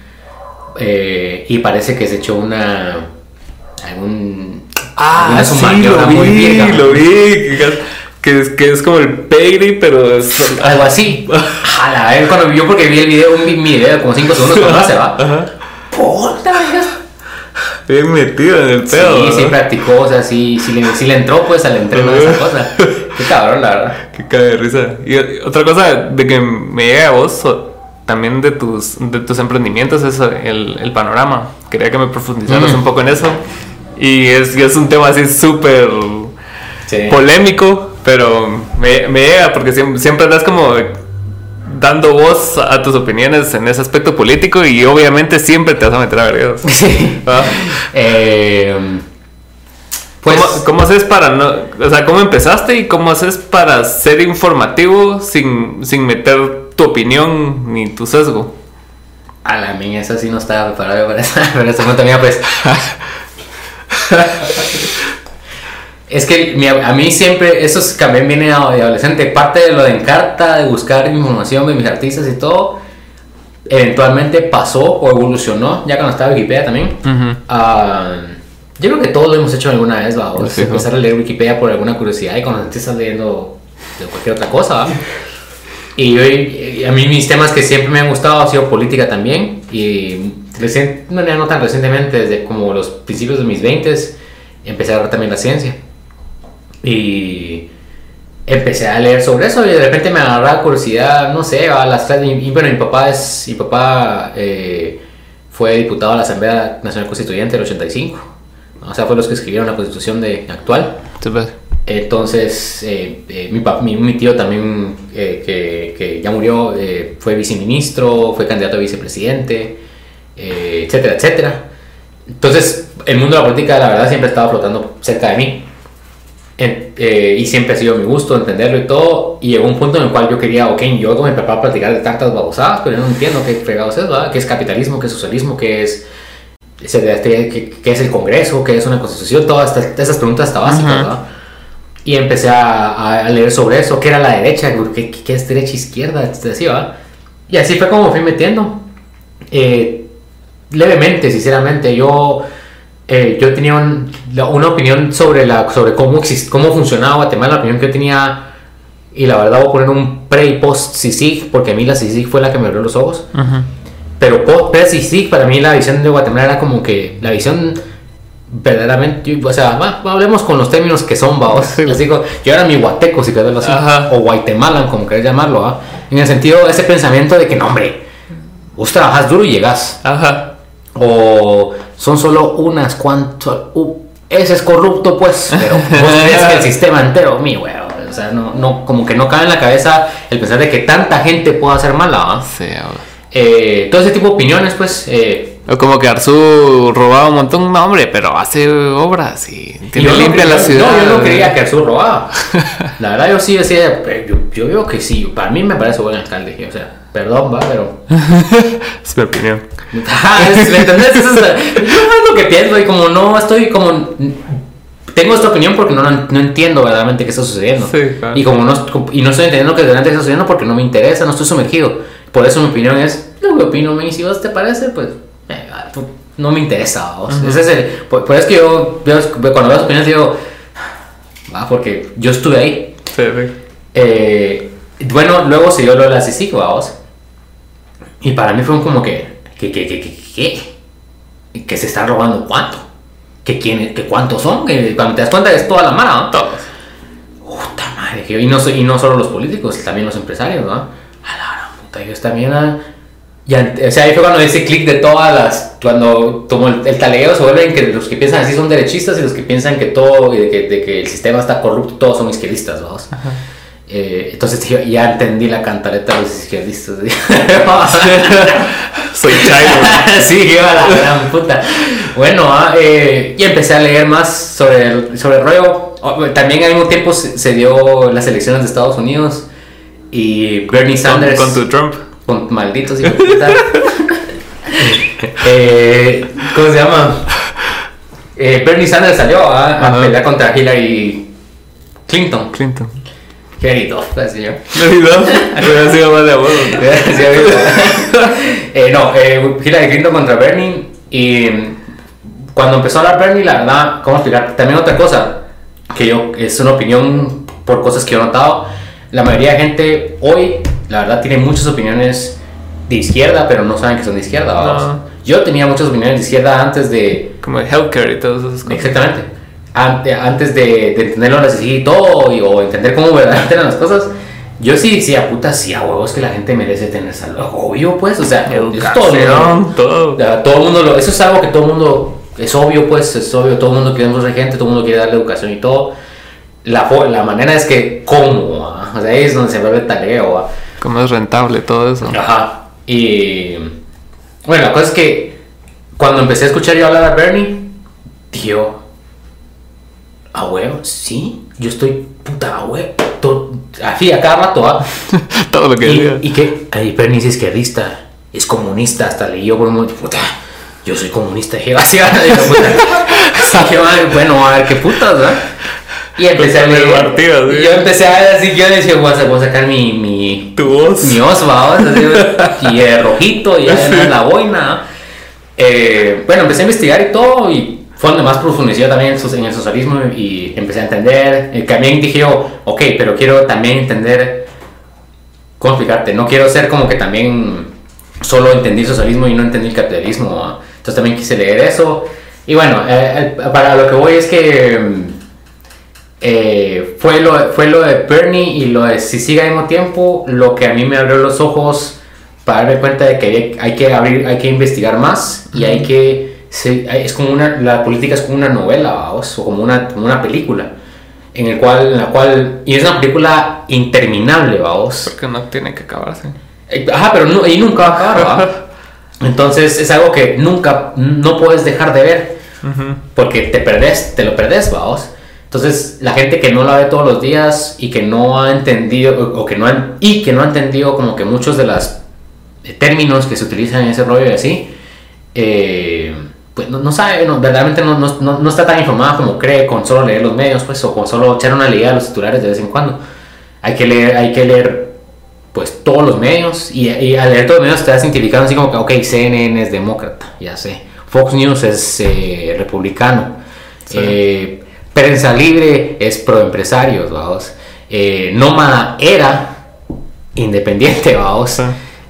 Eh, y parece que se echó una algún. Ah, sí, lo vi, muy lo vi. Que es, que es como el peggy, pero es. Algo así. A ver, cuando yo porque vi el video, un video como 5 segundos, cuando se va. Puta, Bien metido en el pedo. Sí, sí practicó, o sea, sí, sí, le, sí le entró pues al entreno de esa cosa. Qué cabrón, la verdad. Qué cae de risa. Y otra cosa de que me llega a vos, también de tus, de tus emprendimientos, es el, el panorama. Quería que me profundizaras mm. un poco en eso. Y es, es un tema así súper polémico, pero me, me, llega porque siempre, siempre andas como dando voz a tus opiniones en ese aspecto político y obviamente siempre te vas a meter a vergüenza. Sí. ¿Ah? Eh, pues, ¿Cómo, haces para no, o sea, cómo empezaste y cómo haces para ser informativo sin, sin meter tu opinión ni tu sesgo? A la mía, eso sí no estaba preparado para eso, pero eso no tenía pues es que a mí siempre, eso también viene de adolescente, parte de lo de Encarta, de buscar información de mis artistas y todo, eventualmente pasó o evolucionó, ya cuando estaba Wikipedia también. Ah, yo creo que todos lo hemos hecho alguna vez, ¿va? O empezar a leer Wikipedia por alguna curiosidad y cuando te estás leyendo de cualquier otra cosa, Y, y a mí mis temas que siempre me han gustado ha sido política también y no, no tan recientemente, desde como los principios de mis 20 empecé a ver también la ciencia. Y empecé a leer sobre eso y de repente me agarraba curiosidad, no sé, a las y, bueno, mi papá es, mi papá eh, fue diputado a la Asamblea Nacional Constituyente del 85, o sea, fue los que escribieron la constitución de, actual. Entonces, eh, eh, mi, mi, tío también, que, que, ya murió, fue viceministro, fue candidato a vicepresidente. Etcétera, etcétera. Entonces, el mundo de la política, la verdad, siempre estaba flotando cerca de mí. En- eh, y siempre ha sido mi gusto entenderlo y todo. Y llegó un punto en el cual yo quería, ok, yo con mi papá platicar de tantas babosadas, pero yo no entiendo qué fregados es, ¿verdad? ¿Qué es capitalismo? ¿Qué es socialismo? ¿Qué es, qué, qué es el Congreso? ¿Qué es una constitución? Todas estas, esas preguntas hasta básicas, Ajá. ¿verdad? Y empecé a, a- leer sobre eso, qué era la derecha, qué, qué es derecha, izquierda, así, ¿verdad? Y así fue como fui metiendo. Eh, levemente, sinceramente, yo, eh, yo tenía un- una opinión sobre, la, sobre cómo, exist, cómo funcionaba Guatemala, la opinión que yo tenía, y la verdad voy a poner un pre y post CICIG, porque a mí la CICIG fue la que me abrió los ojos. Ujú. Pero post pre CICIG, para mí la visión de Guatemala era como que la visión verdaderamente, o sea, va, va, hablemos con los términos que son, vaos. Sí. Les digo, yo era mi guateco, si querés así, Ajá. o guatemalan, como querés llamarlo, ¿ah? en el sentido de ese pensamiento de que, no, hombre, vos trabajas duro y llegas, Ajá. O son solo unas cuantas, uh, ese es corrupto, pues, pero vos crees que el sistema entero, mi huevo, o sea, no, no, como que no cabe en la cabeza el pensar de que tanta gente pueda hacer mala. Sí. Eh, todo ese tipo de opiniones, pues, eh, O como que Arzu robaba un montón, no hombre, pero hace obras y tiene no limpia creía- la ciudad. No, yo no creía que Arzú robaba. La verdad, yo sí decía, eh, yo, yo veo que sí, para mí me parece buen alcalde, o sea, perdón, va, pero... es mi opinión. Ah, es- ¿Me entendés? Eso es, lo que pienso y como no estoy como... Tengo esta opinión porque no, no entiendo verdaderamente qué está sucediendo. Sí, claro. Y como no, y no estoy entendiendo qué verdaderamente está sucediendo porque no me interesa, no estoy sumergido. Por eso mi opinión es lo que opino, y si vos te parece, pues eh, no me interesa. vos. Ese es el, por, por eso es que yo, yo cuando veo las opiniones digo, ah, porque yo estuve ahí. Sí, sí. Eh, bueno, luego se dio lo de la CICIC, vamos. Y para mí fue como que, que, que, que, que, que, que se están robando cuánto. Que, quién, que cuántos son. Que cuando te das cuenta es toda la mara, ¿no? Todos. Puta madre. Y no, y no solo los políticos, también los empresarios, ¿no? A la puta, ellos también. ah, ya, o sea, ahí fue cuando ese clic de todas las. Cuando tomó el, el taleo se vuelven que los que piensan así son derechistas y los que piensan que todo. y de que, de que el sistema está corrupto, todos son izquierdistas, ¿no? Eh, entonces yo ya entendí la cantaleta de los izquierdistas. Soy Chairo. sí, yo a la gran puta. Bueno, ah, eh, y empecé a leer más sobre el, sobre el rollo. Oh, También al mismo tiempo se, se dio las elecciones de Estados Unidos y Bernie Sanders con tu Trump. con malditos puta. eh, ¿Cómo se llama? Bernie Sanders salió ah, a, Ajá. pelear contra Hillary Clinton. Clinton. Duff, así yo. ¿No? Hubiera sido más de abuelo. Eh, no, eh, Hillary Clinton contra Bernie. Y mm, cuando empezó a hablar Bernie, la verdad, ¿cómo explicar? También otra cosa, que yo, es una opinión por cosas que yo he notado. La mayoría de gente hoy, la verdad, tiene muchas opiniones de izquierda, pero no saben que son de izquierda. No. Yo tenía muchas opiniones de izquierda antes de, Como de healthcare y todas esas cosas. Exactamente. Ante- Antes de, de entenderlo así y todo, y- o entender cómo verdaderamente eran las cosas, yo sí decía, puta, sí, a huevos que la gente merece tener salud. Obvio, pues, o sea, todo, Educación, todo. o sea, todo el mundo, lo- eso es algo que todo el mundo, es obvio, pues, es obvio, todo el mundo queremos ser gente, todo el mundo quiere darle educación y todo. La, la manera es que, ¿cómo? ah? O sea, ahí es donde se vuelve taleo. ah. Como es rentable todo eso. Ajá. Y bueno, la cosa es que cuando empecé a escuchar yo hablar a Bernie, yo, a huevo, sí, yo estoy puta a huevo. to- Así, a cada rato, ¿ah? todo lo que Y, diga. y que ay, Bernie es izquierdista, es comunista, hasta leí yo por un momento, puta, yo soy comunista, dije, así, dije, puta. Dije, "Ay, bueno, a ver qué putas, ¿verdad? Y empecé a leer. partido, sí. y yo empecé a ver así, yo decía, voy a, voy a sacar mi, mi, Tu voz. mi os, así, y el rojito, y ya Sí. en la boina. Eh, bueno, empecé a investigar y todo, y fue donde más profundicé también en el socialismo y empecé a entender. Y también dije yo, ok, pero quiero también entender, ¿cómo explicarte? No quiero ser como que también solo entendí el socialismo y no entendí el capitalismo. ¿va? Entonces también quise leer eso. Y bueno, eh, eh, para lo que voy es que mm, eh, fue, lo, fue lo de Bernie y lo de Sisiga al mismo tiempo lo que a mí me abrió los ojos para darme cuenta de que hay, hay que abrir, hay que investigar más y hay que es como una la política es como una novela ¿vaos? o como una, como una película en el cual en la cual y es una película interminable vamos Porque no tiene que acabarse. ajá pero no, y nunca va a acabar ¿va? entonces es algo que nunca no puedes dejar de ver porque te perdés, te lo perdés, vamos. Entonces, la gente que no la ve todos los días y que no ha entendido, o, que no han, y que no ha entendido como que muchos de los términos que se utilizan en ese rollo y así, eh, pues no, sabe, verdaderamente no, no, está tan informada como cree con solo leer los medios, pues, o con solo echar una leída a los titulares de vez en cuando. Hay que leer, hay que leer pues todos los medios y, al leer todos los medios te vas identificando así como que, ok, CNN es demócrata, ya sé. Fox News es eh, republicano. Eh, prensa libre es pro empresarios, vamos. Eh, Nómada era independiente, vamos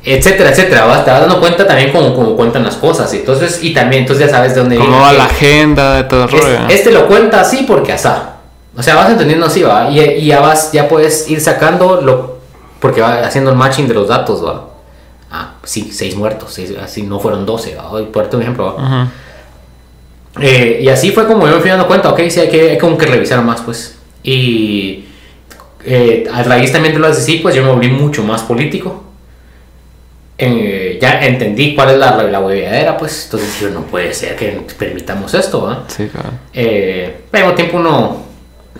etcétera, etcétera. Te vas dando cuenta también cómo, cuentan las cosas. Entonces, y también, entonces ya sabes de dónde Cómo va la agenda de todo el rollo. Este, lo cuenta así porque asá. O sea, vas entendiendo así, va. Y, ya vas, ya puedes ir sacando lo. Porque va haciendo el matching de los datos, va. Ah, sí, seis muertos. así no fueron doce, va. Hoy, por un ejemplo, eh, y así fue como yo me fui dando cuenta, ok, sí, hay que, hay como que revisar más, pues. Y eh, a raíz también de lo así, pues yo me volví mucho más político eh, ya entendí cuál es la, la huevedera, pues entonces yo no puede ser que permitamos esto, ¿va? Sí, claro. Eh, al mismo tiempo uno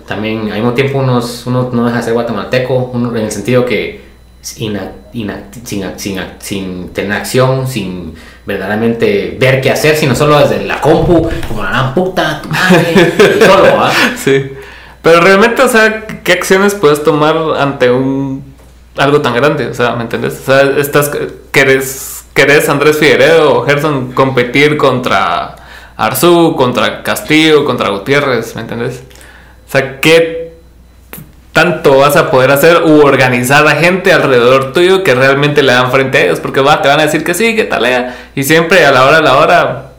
también, al mismo tiempo uno, uno no deja de ser guatemalteco, en el sentido que sin, sin, tener acción, sin verdaderamente ver qué hacer, sino solo desde la compu, como la gran puta, tu madre, solo. Sí. Pero realmente, o sea, ¿qué acciones puedes tomar ante un algo tan grande, o sea, ¿me entiendes? O sea, estás, querés, querés Andrés Figueredo o Gerson competir contra Arzú, contra Castillo, contra Gutiérrez, ¿me entiendes? O sea, ¿qué tanto vas a poder hacer u organizar a gente alrededor tuyo que realmente le dan frente a ellos? Porque va, te van a decir que sí, que talea, y siempre a la hora a la hora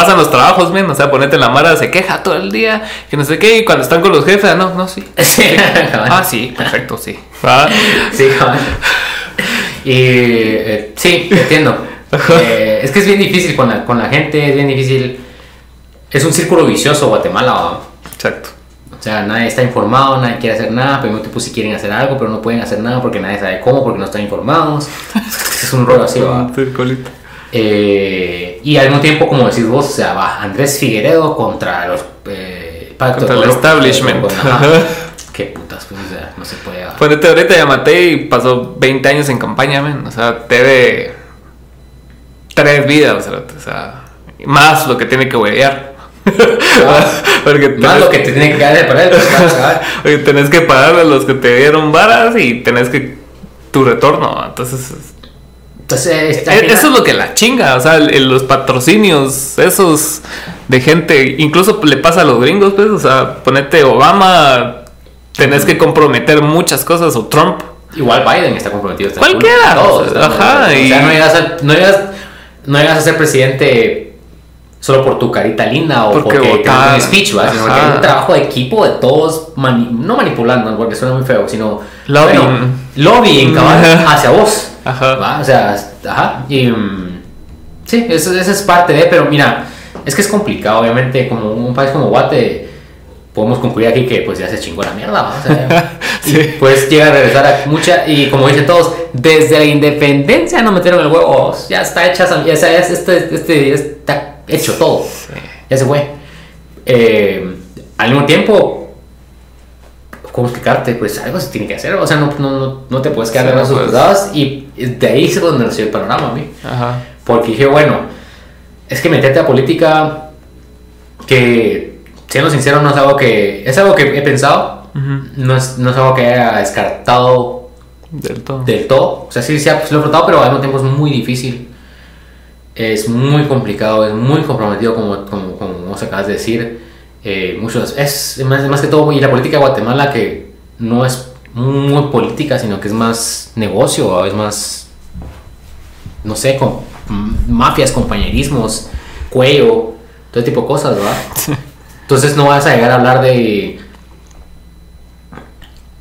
pasan los trabajos, men, o sea, ponete la mara, se queja todo el día, que no sé qué, y cuando están con los jefes, no, no, sí. ah, sí, perfecto, sí. Sí, Y eh, sí, entiendo. Eh, es que es bien difícil con la, con la gente, es bien difícil. Es un círculo vicioso Guatemala. Exacto. O sea, nadie está informado, nadie quiere hacer nada, pero tipo si quieren hacer algo, pero no pueden hacer nada porque nadie sabe cómo, porque no están informados. es un rollo así, ¿va? Eh, y al mismo tiempo, como decís vos, o sea, va Andrés Figueredo contra los eh, contra el establishment. qué putas, pues, o sea, no se puede. Ponete ahorita llamate y pasó 20 años en campaña, men. O sea, te de tres vidas, o sea, más lo que tiene que huevear. porque más lo que te tiene que dar para él. Porque tenés que pagar a los que te dieron varas y tenés que tu retorno. Entonces entonces, e-, eso es lo que la chinga, o sea, los patrocinios, esos de gente, incluso le pasa a los gringos, pues, o sea, ponete Obama, tenés que comprometer muchas cosas, o Trump. Igual Biden está comprometido. Cualquiera. Todos, Ajá. Y... O sea, no llegas, a, no, llegas, no llegas a ser presidente solo por tu carita linda o porque, porque un speech, ¿va? sino que es un trabajo de equipo de todos, no manipulando, porque suena muy feo, sino lobbying, lobbying hacia vos. Ajá. O sea, ajá. Y mm, sí, eso, es parte de, pero mira, es que es complicado, obviamente, como un país como Guate, podemos concluir aquí que pues ya se chingó la mierda, o sea, sí. pues llega a regresar a mucha, y como dicen todos, desde la independencia no metieron el huevo, ya está hecha, ya, está, este, este, está hecho todo, ya se fue. Eh, al mismo tiempo, ¿cómo explicarte? Pues algo se tiene que hacer, o sea, no, no, no te puedes quedar en brazos cruzados y de ahí es donde nació el panorama a mí. Ajá. Porque dije, bueno, es que meterte a política que, siendo sincero, no es algo que, es algo que he pensado, no, es, no es algo que haya descartado del todo. Del todo. O sea, sí, sí lo he tratado, pero al mismo tiempo es muy difícil. Es muy complicado, es muy comprometido, como, como, como vos acabas de decir eh, muchos, es más, más, que todo, y la política de Guatemala que no es muy política, sino que es más negocio, es más, no sé, con mafias, compañerismos, cuello, todo tipo de cosas, ¿verdad? Entonces no vas a llegar a hablar de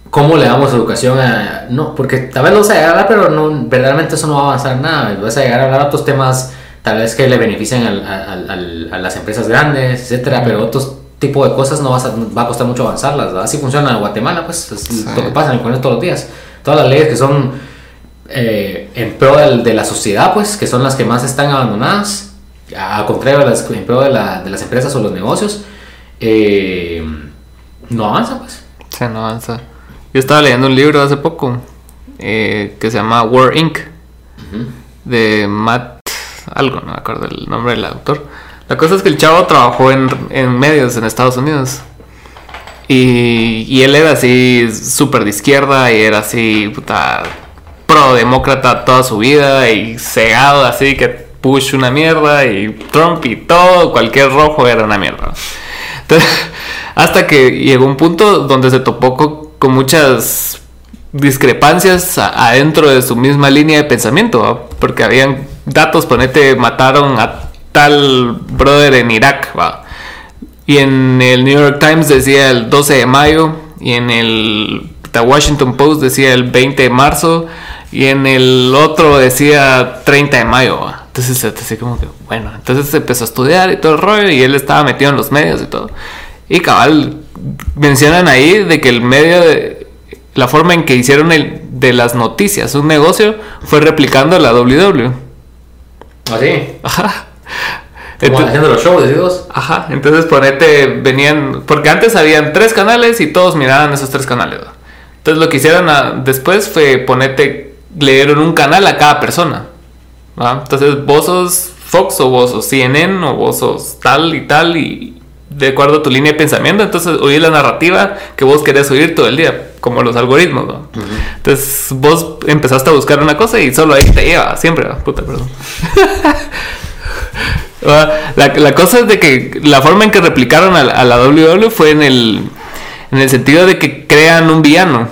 cómo le damos educación a... No, porque tal vez lo vas a llegar a hablar, pero no, verdaderamente eso no va a avanzar nada. Vas a llegar a hablar de otros temas, tal vez que le beneficien a, a las empresas grandes, etcétera, pero otros tipo de cosas no vas a, va a costar mucho avanzarlas. Así funciona en Guatemala, pues es lo que pasa en el todos los días. Todas las leyes que son eh, en pro de, la sociedad, pues que son las que más están abandonadas, al contrario, las, en pro de, la, de, las empresas o los negocios, eh, No avanza, pues. Sí, no avanza. Yo estaba leyendo un libro hace poco eh, que se llama War Inc. de Matt algo, no me acuerdo el nombre del autor. La cosa es que el chavo trabajó en, en medios en Estados Unidos. Y, él era así súper de izquierda y era así, puta, pro demócrata toda su vida y cegado así que Bush una mierda y Trump y todo, cualquier rojo era una mierda. Hasta que llegó un punto donde se topó con, muchas discrepancias adentro de su misma línea de pensamiento, ¿va? porque habían datos, ponete, mataron a tal brother en Irak, ¿va? y en el New York Times decía el 12 de mayo, y en el The Washington Post decía el 20 de marzo, y en el otro decía 30 de mayo. ¿va? Entonces, así como que, bueno, entonces se empezó a estudiar y todo el rollo, y él estaba metido en los medios y todo. Y cabal, mencionan ahí de que el medio, de, la forma en que hicieron el, de las noticias un negocio fue replicando la WW. Así. Ajá. Como Entonces- haciendo los shows. Ajá, entonces ponete, venían, porque antes habían tres canales y todos miraban esos tres canales. ¿va? Entonces lo que hicieron ah, después fue ponete, le dieron un canal a cada persona. Entonces vos sos Fox o vos sos CNN o vos sos tal y tal y de acuerdo a tu línea de pensamiento, entonces oír la narrativa que vos querés oír todo el día, como los algoritmos. ¿va? Entonces vos empezaste a buscar una cosa y solo ahí te lleva, siempre, ¿va? puta, perdón. Ah, La, la cosa es de que la forma en que replicaron a, la- a la WW fue en el, en el sentido de que crean un villano.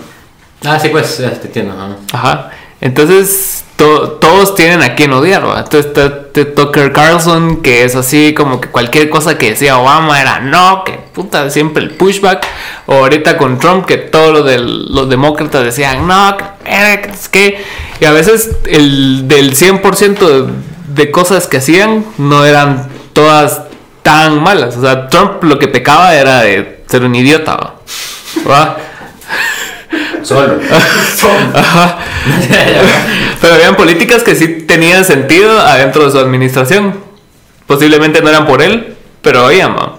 Ah, sí, pues, ya te entiendo. ajá. Ajá. Entonces to- todos tienen a quien odiar. ¿va? Entonces está este Tucker Carlson, que es así como que cualquier cosa que decía Obama era no, que puta, siempre el pushback. O ahorita con Trump, que todos los, del- los demócratas decían no, que, es que. Y a veces el del 100% de, cosas que hacían no eran todas tan malas. O sea, Trump lo que pecaba era de ser un idiota. ¿va? ¿Va? Solo. Ajá. Pero habían políticas que sí tenían sentido adentro de su administración. Posiblemente no eran por él, pero oían, ¿va?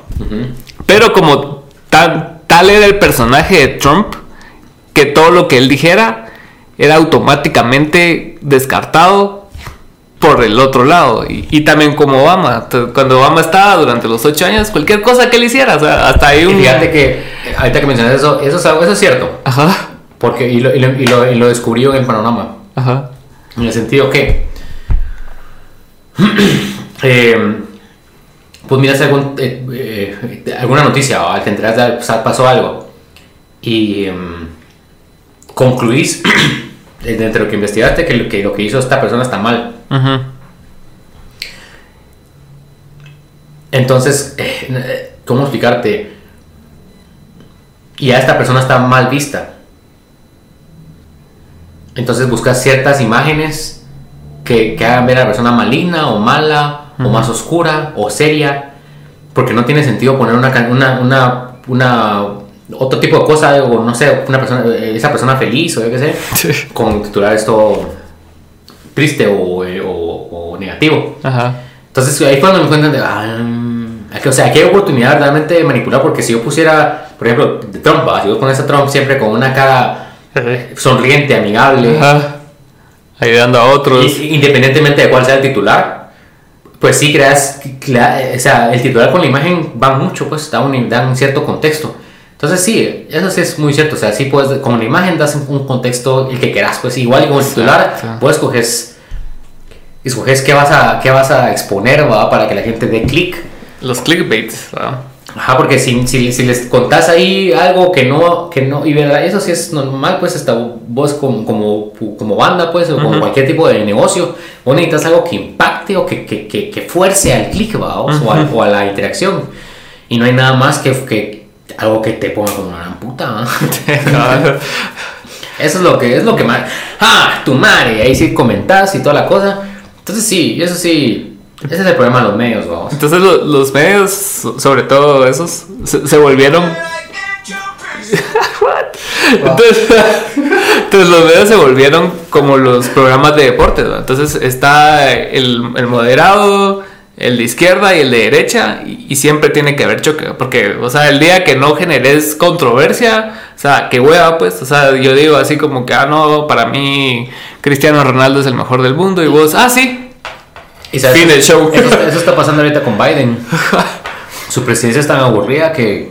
Pero como tal, tal era el personaje de Trump, que todo lo que él dijera era automáticamente descartado por el otro lado. Y, y también como Obama. Cuando Obama estaba durante los ocho años, cualquier cosa que él hiciera, o sea, hasta ahí Y un... fíjate que, eh, ahorita que mencionas eso, eso es, algo- eso es cierto. Ajá, Porque, y lo, y lo, y lo- y lo descubrió en Panorama. ajá. En el sentido que. eh, pues miras algún, eh, eh, alguna noticia o al que enteras de- o sea, pasó algo y em, concluís dentro de lo que investigaste que lo, que lo que hizo esta persona está mal. Entonces, eh, ¿cómo explicarte? Y a esta persona está mal vista. Entonces buscas ciertas imágenes que, que hagan ver a la persona maligna o mala o más oscura o seria. Porque no tiene sentido poner una, una, una, una- otro tipo de cosa o no sé, una persona, eh, esa persona feliz o yo qué sé, Sí. con titular esto triste o, eh, o- o negativo. Ajá. Entonces ahí fue cuando me cuentan de, ah, mm, o sea, aquí hay oportunidad realmente de manipular porque si yo pusiera, por ejemplo, Trump, ¿va? si vos pones a Trump siempre con una cara sonriente, amigable, Ajá. Ayudando a otros. y- independientemente de cuál sea el titular, pues sí creas, crea- o sea, el titular con la imagen va mucho, pues da un, da un cierto contexto. Entonces sí, eso sí es muy cierto, o sea, sí puedes, con la imagen das un contexto el que quieras, pues igual el titular, Exacto. vos escoges, escoges qué vas a, qué vas a exponer, ¿va? Para que la gente dé clic. Los clickbaits, ¿verdad? Ajá, porque si, si, si les contás ahí algo que no, que no, y verdad, eso sí es normal, pues hasta vos como, como, como banda, pues, o como cualquier tipo de negocio, vos necesitas algo que impacte o que, que, que, que fuerce al clic, ¿va? o, o a, o a la interacción. Y no hay nada más que, que algo que te ponga como una gran puta, ¿va? Eso es lo que es lo que más. ¡Ah! Tu madre. Ahí sí comentás y toda la cosa. Entonces sí, eso sí. Ese es el problema de los medios, vamos. Entonces lo- los medios, so- sobre todo esos, se, se volvieron... Entonces, entonces los medios se volvieron como los programas de deportes. ¿no? Entonces está el, el moderado, el de izquierda y el de derecha, y, y siempre tiene que haber choque, porque, o sea, el día que no generes controversia, o sea, que hueva, pues, o sea, yo digo así como que, ah, no, para mí Cristiano Ronaldo es el mejor del mundo, y vos, ah, sí, Y sabes, Fin del show. Eso, eso está pasando ahorita con Biden. Su presidencia es tan aburrida que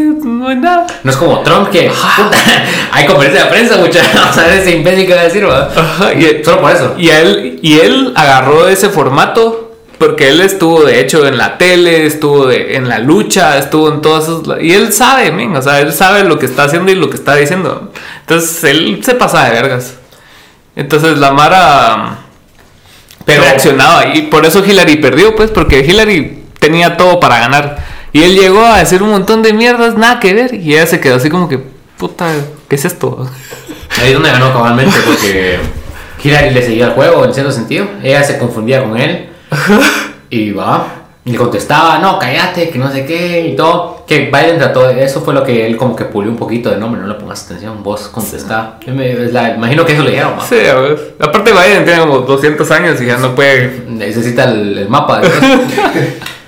no nada. no es como Trump que puta, hay conferencia de prensa, muchachos. Vamos a ver ese imbécil que va a decir, ¿verdad? Ajá, y, Solo por eso. y él, y él agarró ese formato porque él estuvo de hecho en la tele, estuvo de- en la lucha, estuvo en todos esos... Y él sabe, men, o sea, él sabe lo que está haciendo y lo que está diciendo. Entonces él se pasa de vergas. Entonces la Mara Pero- reaccionaba y por eso Hillary perdió, pues, porque Hillary tenía todo para ganar. Y él llegó a decir un montón de mierdas, nada que ver. Y ella se quedó así como que, puta, ¿qué es esto? Ahí es donde ganó cabalmente porque Hillary le seguía el juego en cierto sentido. Ella se confundía con él y va. Y le contestaba, no, cállate, que no sé qué y todo. Que Biden trató de eso, fue lo que él como que pulió un poquito de nombre, no le pongas atención, vos contestá. Yo me- la- imagino que eso le dijeron. Sí, a ver. Aparte Biden tiene como 200 años y ya no puede... Necesita el, el mapa.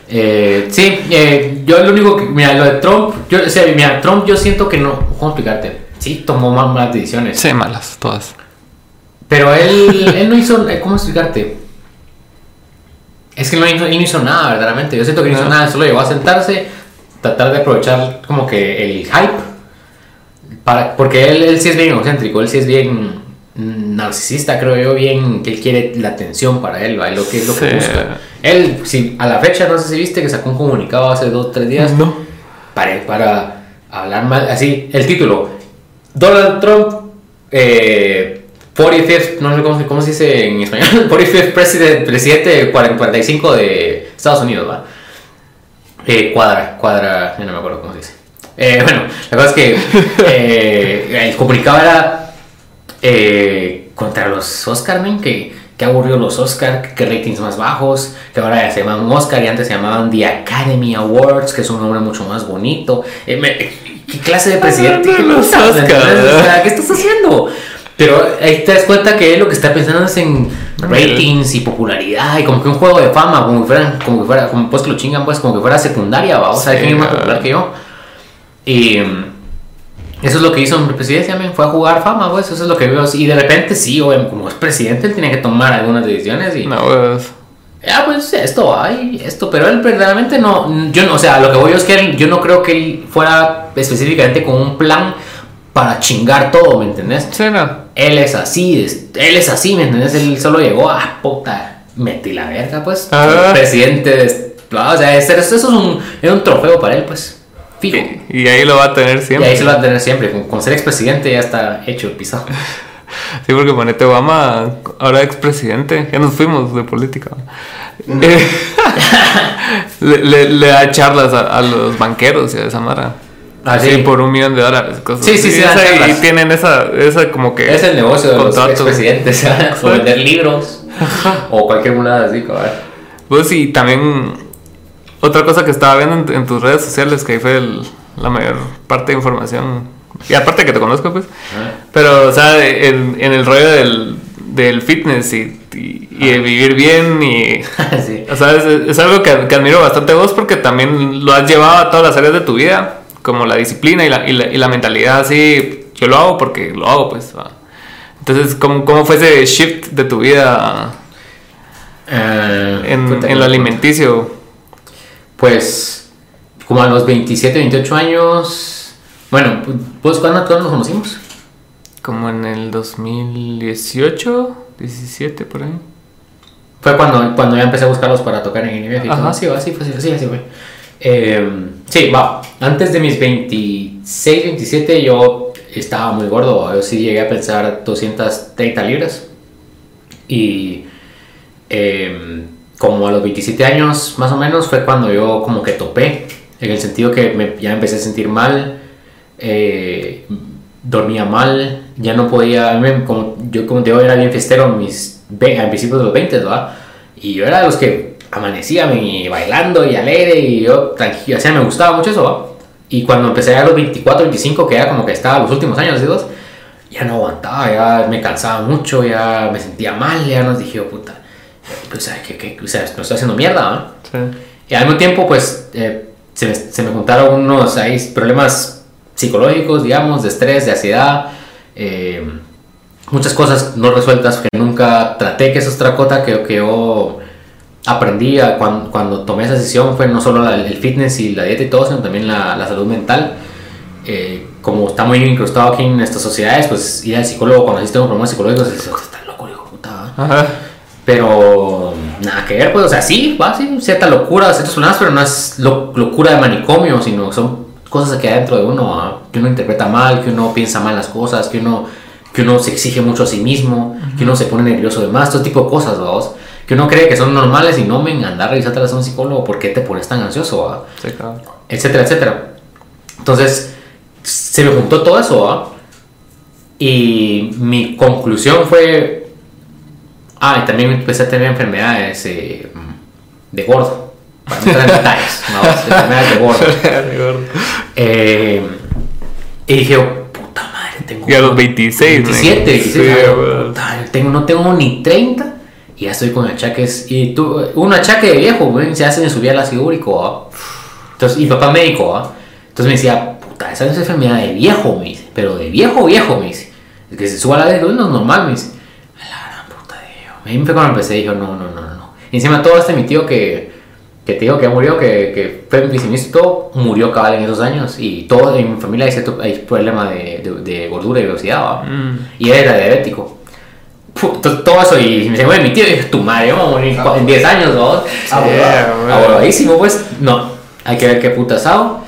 Eh, sí, eh, yo lo único que. Mira, lo de Trump. Yo, o sea, mira, Trump, yo siento que no. ¿Cómo explicarte? Sí, tomó más malas decisiones. Sí, malas, todas. Pero él, él no hizo. eh, ¿Cómo explicarte? Es que no hizo, él no hizo nada, verdaderamente. Yo siento que no hizo nada. Solo llegó a sentarse, tratar de aprovechar como que el hype. Para, porque él, él sí es bien egocéntrico, él sí es bien narcisista, creo yo, bien que él quiere la atención para él, ¿va? Lo que es lo que Sí. busca. Él, si, a la fecha, no sé si viste que sacó un comunicado hace dos o tres días No. para, para hablar mal, así, el título, Donald Trump, eh, 45th, no sé cómo, se- cómo se dice en español, 45th president, presidente 40 45 de Estados Unidos, ¿va? Eh, cuadra, cuadra, ya no me acuerdo cómo se dice. Eh, bueno, la cosa es que eh, el comunicado era eh, contra los Oscar, men, que, que aburrió los Oscar, que ratings más bajos, que ahora ya se llaman Oscar y antes se llamaban The Academy Awards, que es un nombre mucho más bonito. Me- ¿Qué clase de presidente? ¿Qué estás haciendo? Pero ahí te das cuenta que él lo que está pensando es en ratings y popularidad y como que un juego de fama, como que fuera, como que fuera, como pues que lo chingan pues, como que fuera secundaria, vamos a ver Sí, quién es más popular que yo. Y mm, eso es lo que hizo en presidencia, men, fue a jugar fama, pues, eso es lo que veo. Y de repente sí, güey, como es presidente, él tiene que tomar algunas decisiones y... No, pues. Ah, pues esto, hay esto, pero él verdaderamente no, yo no, o sea, lo que voy yo es que él- yo no creo que él fuera específicamente con un plan para chingar todo, ¿me entendés? Sí, no. Él es así, es- él es así, ¿me entendés? Él solo llegó a puta, metí la verga, pues. Ah. Presidente, de- o sea, eso, eso es un, es un trofeo para él, pues. Fijo. Y, y ahí lo va a tener Y siempre. ahí se lo va a tener siempre, con, con ser expresidente ya está hecho el pisado. Sí, porque ponete Obama, ahora expresidente, ya nos fuimos de política. Eh, le, le- le da charlas a, a los banqueros y a esa mara. Ah, Así sí. por un millón de dólares. Cosas Sí, sí, sí, y tienen esa, esa como que... Es el negocio de los contrato. expresidentes, o vender libros, o cualquier mulada así, cabrón. Pues y también otra cosa que estaba viendo en, en tus redes sociales, que ahí fue el- la mayor parte de información. Y aparte que te conozco, pues. Pero, o sea, en, en el rollo del, del fitness y, y, y de vivir bien y... sí. O sea, es, es algo que, que admiro bastante vos porque también lo has llevado a todas las áreas de tu vida, como la disciplina y la, y la, y la mentalidad así. Yo lo hago porque lo hago, pues. va. Entonces, ¿cómo, ¿cómo fue ese shift de tu vida Eh, en, en lo alimenticio? Pues, como a los 27, 28 años. Bueno, pues, ¿cuándo, cuándo nos conocimos? Como en el 2018, 17 por ahí. Fue cuando, cuando ya empecé a buscarlos para tocar en el y todo. Así, así fue. Eh, sí, va. Antes de mis 26, 27 yo estaba muy gordo. Yo sí llegué a pensar 230 libras. Y eh, como a los 27 años más o menos fue cuando yo como que topé. En el sentido que me- ya empecé a sentir mal. eh, dormía mal. Ya no podía... como, yo como te digo era bien fiestero mis a principios de los 20, ¿verdad? Y yo era de los que amanecía y bailando y alegre y yo tranquilo, o sea, me gustaba mucho eso, ¿va? Y cuando empecé a los 24, 25, que era como que estaba los últimos años, ¿sí, dos? ya no aguantaba, ya me cansaba mucho, ya me sentía mal, ya nos dije, oh, puta, o sea, que, que, o sea, me estoy haciendo mierda, ¿no? Sí. Y al mismo tiempo, pues, eh, se, me, se me juntaron unos ahí, problemas psicológicos, digamos, de estrés, de ansiedad, eh, muchas cosas no resueltas que nunca traté, que eso es otra cosa que, que yo aprendí a cuando, cuando tomé esa decisión, fue no solo la- el fitness y la dieta y todo, sino también la, la salud mental. Eh, como está muy incrustado aquí en estas sociedades, pues ir al psicólogo cuando existen problemas psicológicos, es, está loco, hijo puta. ¿va?". Ajá. Pero nada que ver, pues, o sea, sí, va, sí, cierta locura, ciertos problemas, pero no es lo- locura de manicomio, sino son cosas que hay dentro de uno, ¿ah? que uno interpreta mal, que uno piensa mal las cosas, que uno, que uno se exige mucho a sí mismo, que uno se pone nervioso de más, todo tipo de cosas, vamos. Que uno cree que son normales y no me andar revisándolas a un psicólogo, ¿por qué te pones tan ansioso? Sí, claro. etcétera, etcétera. Entonces, se me juntó todo eso, ¿va? Y mi conclusión fue, ah, y también empecé a tener enfermedades eh, de gordo, para no entrar en detalles, ¿no? enfermedades de gordo. Eh, y dije, puta madre, tengo... Y a los 26, man. 27, 26, Sí, ah, puta, tengo, no tengo ni 30 y ya estoy con achaques. Y tú, un achaque de viejo, güey, se hace en subir al ácido úrico, ¿va? Entonces, y papá médico, ¿va? Entonces me decía, puta, esa es enfermedad de viejo, me dice, pero de viejo, viejo, me dice. Es que se suba la ácido no es normal, me dice. A la gran puta de Dios. Ahí fue cuando empecé dijo, no, no, no, no. Y encima todo este mi tío que, que te digo que murió, que, que fue viceministro y todo, murió cabal en esos años. Y todo en mi familia cierto, hay problema de, de, de gordura y obesidad, ¿va? Mm. Y él era diabético. Todo eso, y me dice, bueno, mi tío, dije, tu madre, vamos a morir en 10 años, ¿no? Ah. Abuelísimo, pues, no, hay que ver qué putas hago.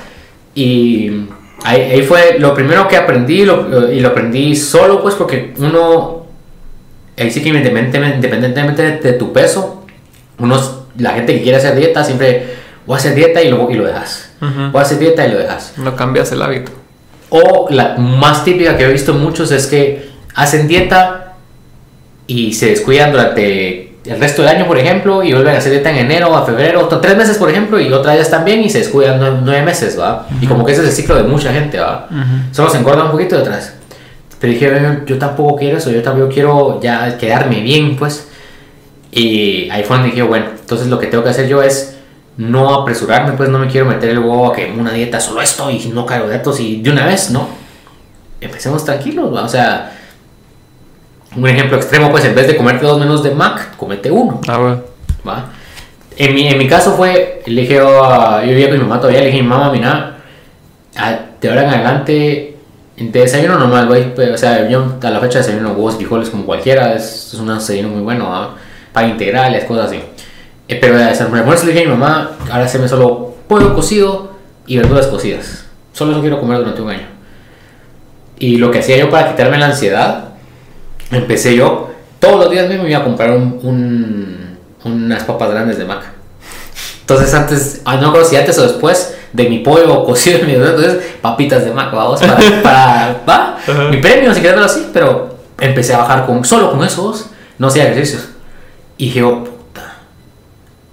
Y ahí, ahí fue lo primero que aprendí, lo- y lo aprendí solo, pues, porque uno, ahí sí que independientemente, independientemente de, tu peso, uno, la gente que quiere hacer dieta siempre, voy a hacer dieta y lo, y lo dejas. Ujú. Voy a hacer dieta y lo dejas. No cambias el hábito. O la más típica que he visto muchos es que hacen dieta y se descuidan durante el resto del año, por ejemplo, y vuelven a hacer dieta en enero a febrero, tres meses, por ejemplo, y otra vez están bien y se descuidan nueve, nueve meses, ¿va? Y como que ese es el ciclo de mucha gente, ¿va? Solo se engordan un poquito de atrás. Pero dije, "Bueno, yo tampoco quiero eso, yo tampoco quiero ya quedarme bien, pues. Y ahí fue donde dije, bueno, entonces lo que tengo que hacer yo es no apresurarme, pues no me quiero meter el huevo a que una dieta solo esto y no carbohidratos y de una vez, no. Empecemos tranquilos, ¿va? o sea, un ejemplo extremo, pues en vez de comerte dos menús de Mac, comete uno, Ah, güey. ¿va? En mi, en mi caso fue, le dije, a- yo vivía con mi mamá todavía, le dije, mamá, mira, de ahora en adelante, de desayuno normal, güey, pues, o sea, yo a la fecha desayuno huevos frijoles como cualquiera, es, es un desayuno muy bueno, ¿va? para integrales, cosas así. Eh, pero de almuerzo le dije a mi mamá, ahora haceme solo pollo cocido y verduras cocidas. Solo eso quiero comer durante un año. Y lo que hacía yo para quitarme la ansiedad, empecé yo, todos los días me iba a comprar un, un- unas papas grandes de maca. Entonces antes, ah, no creo si antes o después de mi pollo cocido, mi entonces papitas de maca, vamos, para, para ¿va? Mi premio, si quieres verlo así, pero empecé a bajar con, solo con esos, no hacía ejercicios. Y dije, oh, puta,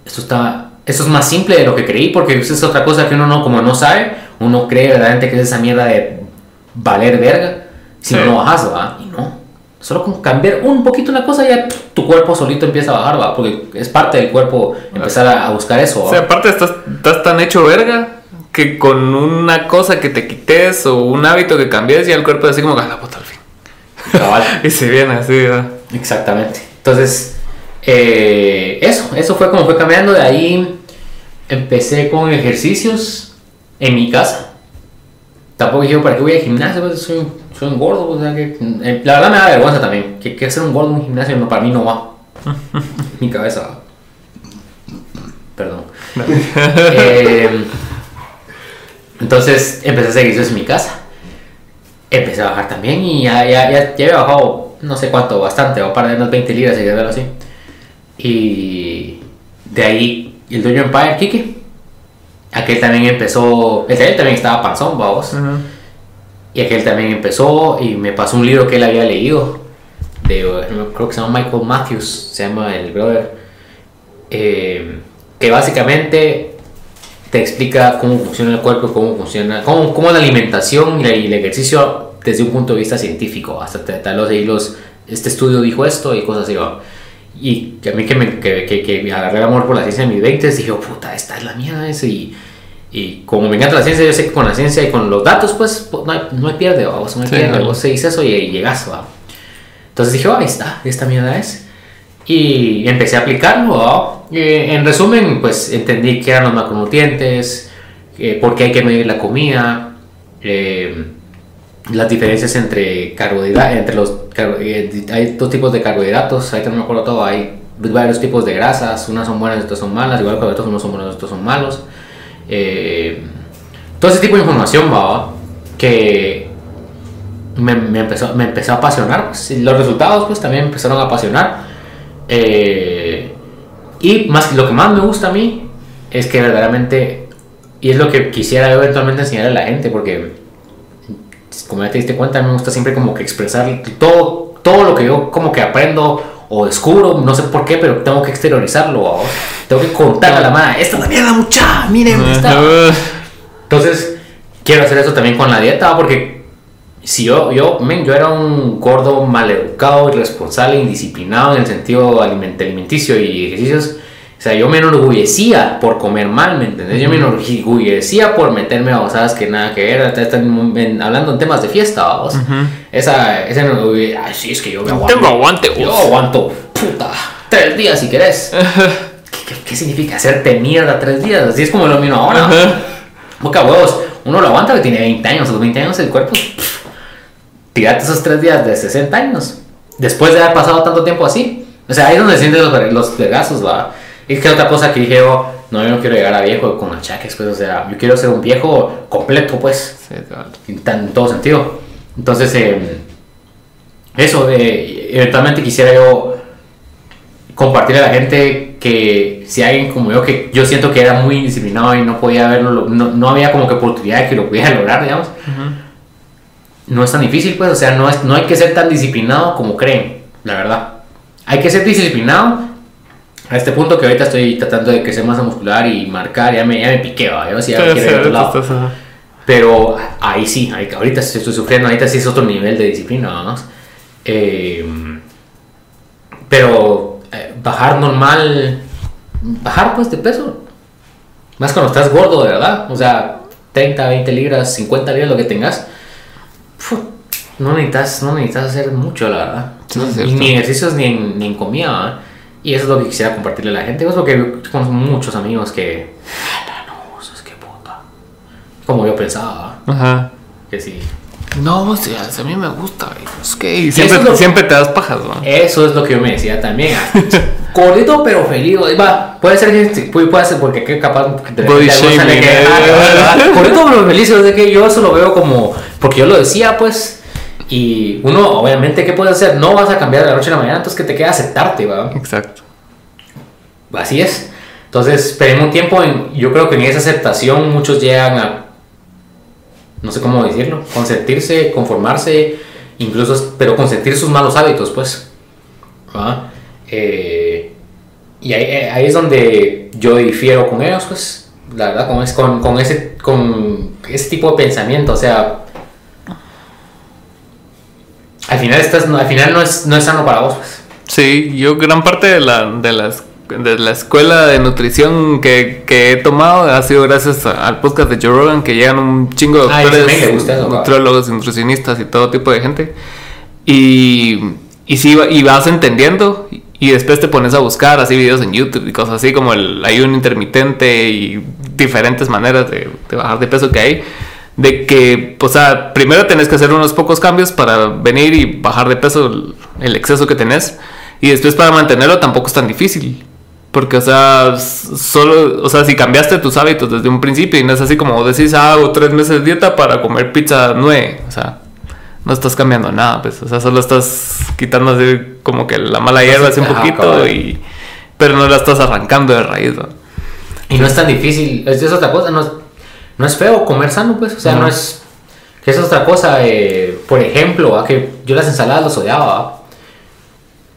esto está, esto es más simple de lo que creí, porque eso es otra cosa que uno no, como no sabe, uno cree verdaderamente que es esa mierda de valer verga, si no Sí. lo bajas, va, y no. Solo con cambiar un poquito una cosa ya tu cuerpo solito empieza a bajar, va, porque es parte del cuerpo empezar a, a buscar eso, O ¿va? sea, aparte estás, estás tan hecho verga que con una cosa que te quites o un hábito que cambies, ya el cuerpo es así como, gana puta al fin. Y se viene así, ¿verdad? Exactamente. Entonces, eh, eso, eso fue como fue cambiando. De ahí empecé con ejercicios en mi casa. Tampoco dije, ¿para qué voy al gimnasio? Pues soy, soy un gordo. O sea, que, eh, la verdad me da vergüenza también. Que, que hacer un gordo en un gimnasio no, para mí no va. mi cabeza va. Perdón. Eh, entonces empecé a hacer ejercicios en mi casa. Empecé a bajar también y ya, ya, ya, ya había bajado no sé cuánto, bastante, o para de unas 20 libras, si quieres verlo así. Y de ahí el dueño Empire, Kike, aquel también empezó, él también- estaba panzón, vamos. Ajá. Y aquel también empezó y me pasó un libro que él había leído. De, creo que se llama Michael Matthews, se llama el brother. eh, que básicamente te explica cómo funciona el cuerpo, cómo funciona, cómo, cómo la alimentación y, el ejercicio desde un punto de vista científico. Hasta tal ahí los, este estudio dijo esto y cosas así. ¿va? Y a mí que, me, que, que, que agarré el amor por la ciencia en mis 20, dije, oh, puta, esta es la mierda ese. Y, y como me encanta la ciencia, yo sé que con la ciencia y con los datos, pues no hay, no hay pierde, vos, no hay Sí, pierde. Vos seguís eso y, y llegas, va. Entonces dije, oh, ahí está, esta mierda es. Y empecé a aplicarlo. ¿va? Eh, en resumen, pues entendí qué eran los macronutrientes, eh, por qué hay que medir la comida, eh, las diferencias entre carbohidratos, entre los eh, hay dos tipos de carbohidratos, ahí no me acuerdo todo, hay varios tipos de grasas, unas son buenas, otras son malas, igual que otros unos son buenos, otros son malos. Eh, todo ese tipo de información va que me, empezó, me empezó a apasionar. pues, los resultados pues también me empezaron a apasionar. Eh, y más, lo que más me gusta a mí es que verdaderamente, y es lo que quisiera eventualmente enseñar a la gente, porque como ya te diste cuenta, me gusta siempre como que expresar todo, todo lo que yo como que aprendo o descubro, no sé por qué, pero tengo que exteriorizarlo, tengo que contarle a la madre, esta es la mierda mucha, miren, está. Entonces, quiero hacer eso también con la dieta, ¿va? porque si yo, yo, men, yo era un gordo maleducado, irresponsable, indisciplinado en el sentido aliment- alimenticio y ejercicios. O sea, yo me enorgullecía por comer mal, ¿me entendés? Yo me enorgullecía por meterme a babosadas que nada que ver, en- en- hablando en temas de fiesta, vamos. Esa, esa enorgulle- ay, sí, es que yo me aguanto. Tengo aguante, Yo uf. aguanto, puta, tres días si querés. ¿Qué, qué, qué significa hacerte mierda tres días? Así es como lo mío ahora. Boca huevos, uno lo aguanta que tiene 20 años, a los 20 años el cuerpo. pff, Tírate esos tres días de 60 años. Después de haber pasado tanto tiempo así. O sea, ahí es donde sientes los, los vergazos, va. Y que otra cosa que dije yo, no, yo no quiero llegar a viejo con achaques, pues, o sea, yo quiero ser un viejo completo, pues, Sí, en, tan- en todo sentido. Entonces, eh, eso, eh, eventualmente quisiera yo compartir a la gente que si alguien como yo, que yo siento que era muy indisciplinado y no podía verlo, no, no había como que oportunidad de que lo pudiera lograr, digamos, no es tan difícil, pues, o sea, no, es, no hay que ser tan disciplinado como creen, la verdad. Hay que ser disciplinado a este punto que ahorita estoy tratando de crecer masa muscular y marcar, ya me, ya me piqué, ¿va? yo sí ya Sí, quiero sí, ir a otro lado. Pero ahí sí, ahí- ahorita sí estoy sufriendo, ahorita sí es otro nivel de disciplina, vamos. Eh, pero eh, bajar normal, bajar pues de peso, más cuando estás gordo de verdad, o sea, 30, 20 libras, 50 libras, lo que tengas, no necesitas, no necesitas hacer mucho, la verdad. Ni- ejercicios ni en, ni en comida. Y eso es lo que quisiera compartirle a la gente, pues porque conozco muchos amigos que, "Ala, no, eso es que puta. Como yo pensaba. Ajá. que sí. No, o sea, a mí me gusta. y Es que siempre, es lo- siempre te das pajas, ¿no? Eso es lo que yo me decía también. ah, Gordito pero feliz. Va, puede ser que puede, ser porque que capaz de Body shaming, que, eh. ah, ah, Gordito pero feliz, es de que yo eso lo veo como porque yo lo decía, pues. Y uno, obviamente, ¿qué puedes hacer? No vas a cambiar de la noche a la mañana, entonces que te queda aceptarte, ¿va? Exacto. Así es. Entonces, en un tiempo, en- yo creo que en esa aceptación muchos llegan a, no sé cómo decirlo, consentirse, conformarse, incluso, pero consentir sus malos hábitos, pues. ¿va? Eh, y ahí, eh, ahí es donde yo difiero con ellos, pues, la verdad, con, es- con, con ese, con ese tipo de pensamiento, o sea, al final, estás, no- al final no, es, no es sano para vos, pues. Sí, yo gran parte de la, de las de la escuela de nutrición que, que he tomado ha sido gracias a- al podcast de Joe Rogan que llegan un chingo de Ah, doctores, gusta nutricionistas y todo tipo de gente. Y, y sí, y vas entendiendo y- y después te pones a buscar así videos en YouTube y cosas así como el ayuno intermitente y diferentes maneras de, de bajar de peso que hay. De que, o sea, primero tenés que hacer unos pocos cambios para venir y bajar de peso el, el exceso que tenés. Y después para mantenerlo tampoco es tan difícil. Porque, o sea, solo, o sea, si cambiaste tus hábitos desde un principio y no es así como decís, ah, hago tres meses de dieta para comer pizza nueve, o sea, no estás cambiando nada, pues, o sea, solo estás quitando así como que la mala hierba así un poquito y, pero no la estás arrancando de raíz, ¿no? Y no es tan difícil, es, es otra cosa, no es, no es feo comer sano, pues, o sea, No. no, es... Que es otra cosa, eh, por ejemplo, ¿va? que yo las ensaladas las odiaba.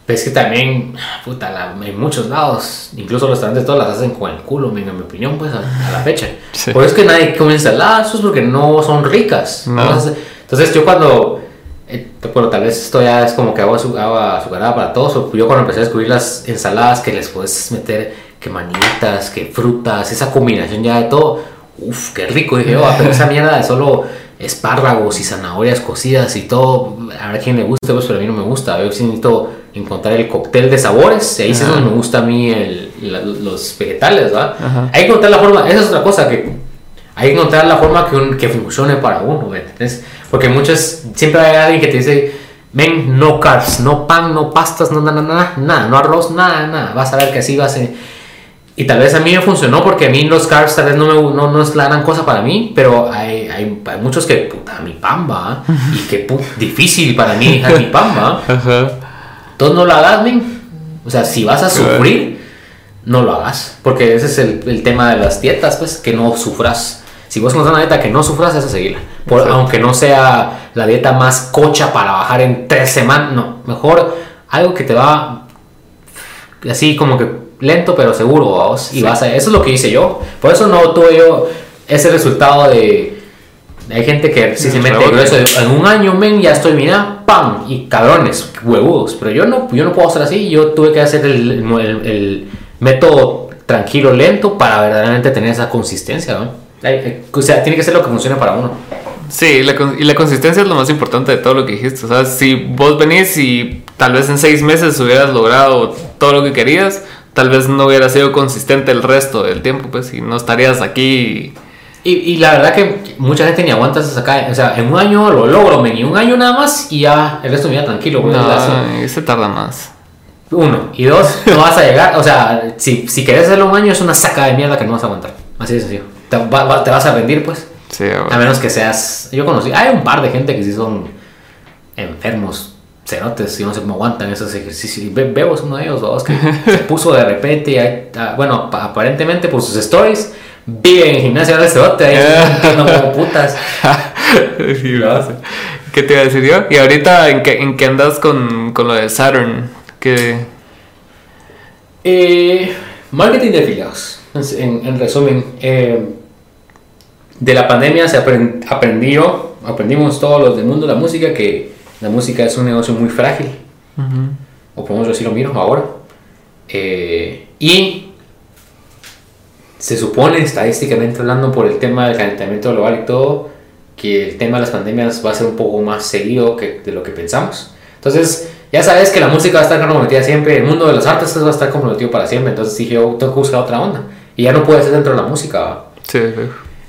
Pero es que también, puta, la- en muchos lados, incluso los restaurantes todos las hacen con el culo, en mi opinión, pues, a, a la fecha. Sí. Por eso es que nadie come ensaladas, es porque no son ricas. No. Entonces, entonces yo cuando Eh, Pero tal vez esto ya es como que azu- agua azucarada para todos. o Yo cuando empecé a descubrir las ensaladas que les puedes meter que manitas, que frutas, esa combinación ya de todo. Uf, qué rico. Dije, "Oh, pero esa mierda de solo espárragos y zanahorias cocidas y todo. A ver quién le gusta, pues, pero a mí no me gusta. Yo sí necesito encontrar el cóctel de sabores. Y ahí sí es Ajá. donde me gusta a mí el- la- los vegetales, ¿verdad? Ajá. Hay que encontrar la forma. Esa es otra cosa que hay que encontrar la forma que, un- que funcione para uno, ¿me entiendes? Porque muchas, siempre hay alguien que te dice, ven, no carbs, no pan, no pastas, no nada, nada, nada, no arroz, nada, nada, vas a ver que así vas a... Y tal vez a mí me funcionó porque a mí los carbs tal vez no, me, no, no es la gran cosa para mí, pero hay, hay, hay muchos que, puta, mi pan va, y que difícil para mí dejar mi. Ajá. Entonces no lo hagas, men. O sea, si vas a sufrir, no lo hagas. Porque ese es el, el tema de las dietas, pues, que no sufras. Si vos encontrás una dieta que no sufras, esa seguirla. Por- aunque no sea la dieta más cocha para bajar en tres semanas, no. Mejor algo que te va así como que lento pero seguro, vamos. Y Sí. vas a, eso es lo que hice yo. Por eso no tuve yo ese resultado de... Hay gente que si se mete grueso en un año, men, ya estoy, mira, ¡pam! Y cabrones, huevudos. Pero yo no, yo no puedo hacer así. Yo tuve que hacer el, el- el método tranquilo, lento, para verdaderamente tener esa consistencia, ¿no? Hay- O sea, tiene que ser lo que funcione para uno. Sí, la y la consistencia es lo más importante de todo lo que dijiste. O sea, si vos venís y tal vez en seis meses hubieras logrado todo lo que querías, tal vez no hubieras sido consistente el resto del tiempo, pues, y no estarías aquí. Y, y la verdad que mucha gente ni aguanta hasta acá. O sea, en un año lo logro, men, y un año nada más, y ya el resto vida tranquilo. güey. No, se tarda más. Uno. Y dos, no vas a llegar. O sea, si, si querés hacerlo un año, es una saca de mierda que no vas a aguantar. Así de sencillo. Te, va- va- te vas a rendir, pues. Sí, A ahora. menos que seas. Yo conocí. Hay un par de gente que sí son enfermos, cerotes, y no sé cómo aguantan esos ejercicios. Y Bebo es uno de ellos, dos, que se puso de repente. y ahí- ah, bueno, pa- aparentemente por sus stories, vive en gimnasia de cerote. Ahí no como putas. Sí, no. ¿Qué te iba a decir yo? Y ahorita, ¿en qué, en qué andas con, con lo de Saturn? ¿Qué, Eh, marketing de afiliados. En, en resumen, eh, de la pandemia se apren- aprendió, aprendimos todos los del mundo de la música que la música es un negocio muy frágil. O podemos decir lo mismo ahora. Eh, y se supone, estadísticamente hablando, por el tema del calentamiento global y todo, que el tema de las pandemias va a ser un poco más seguido que de lo que pensamos. Entonces, ya sabes que la música va a estar comprometida siempre, el mundo de los artes va a estar comprometido para siempre. Entonces dije, yo tengo que buscar otra onda. Y ya no puede ser dentro de la música. Sí, sí.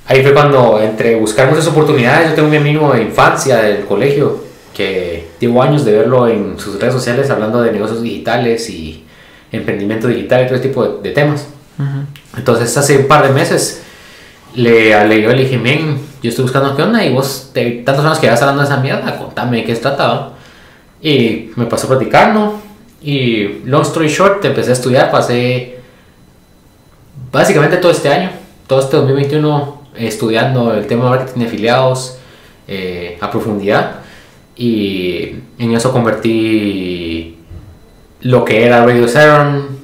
Ahí fue cuando, entre buscar muchas oportunidades, yo tengo un amigo de infancia del colegio que llevo años de verlo en sus redes sociales hablando de negocios digitales y emprendimiento digital y todo ese tipo de, de temas. Entonces, hace un par de meses le yo, le dije, men, yo estoy buscando qué onda y vos, de tantos años que vas hablando de esa mierda, contame de qué se trataba. Y me pasó ¿no? Y long story short, empecé a estudiar, pasé básicamente todo este año, todo este 2021, eh, estudiando el tema de marketing de afiliados eh, a profundidad. Y en eso convertí lo que era Radio Saturn,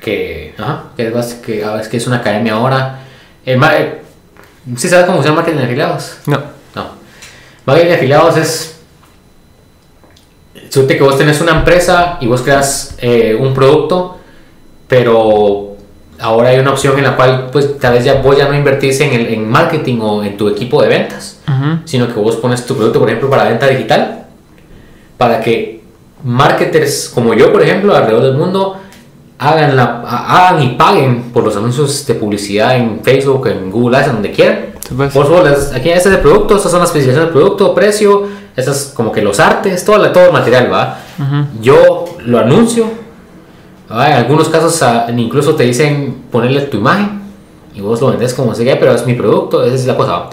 que, ajá, que, es, que, es que es una academia ahora. El, eh, ¿Sí sabes cómo funciona marketing de afiliados? No. No. Marketing de afiliados es. Suerte que vos tenés una empresa y vos creas eh, un producto, pero ahora hay una opción en la cual, pues, tal vez ya vos ya no invertís en, el, en marketing o en tu equipo de ventas, Ujú. sino que vos pones tu producto, por ejemplo, para venta digital, para que marketers como yo, por ejemplo, alrededor del mundo, hagan, la, ha- hagan y paguen por los anuncios de publicidad en Facebook, en Google Ads, en donde quieran. Sí, pues. Por favor, aquí este es el producto, estas son las especificaciones del producto, precio, estas es como que los artes, todo, la- todo el material, ¿va? Yo lo anuncio, ¿va? en algunos casos ah, incluso te dicen ponerle tu imagen y vos lo vendés como se pero es mi producto, esa es la cosa.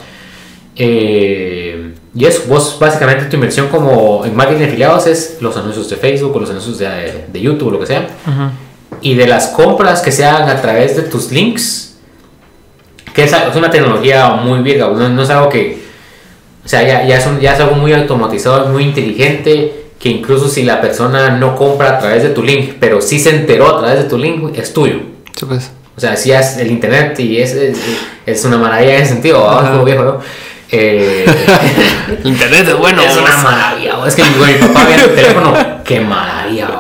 Eh, y eso, vos básicamente tu inversión como en marketing de afiliados es los anuncios de Facebook o los anuncios de, de YouTube o lo que sea. Y de las compras que se hagan a través de tus links, que es, es una tecnología muy virga, no, no es algo que, o sea, ya, ya, es un- ya es algo muy automatizado, muy inteligente, que incluso si la persona no compra a través de tu link, pero sí se enteró a través de tu link, es tuyo. Sí, pues. O sea, si es el internet y es, es, es una maravilla en ese sentido, ¿no? Eh, El internet es bueno. es una maravilla. Es que mi, papá ve el teléfono. Qué maravilla.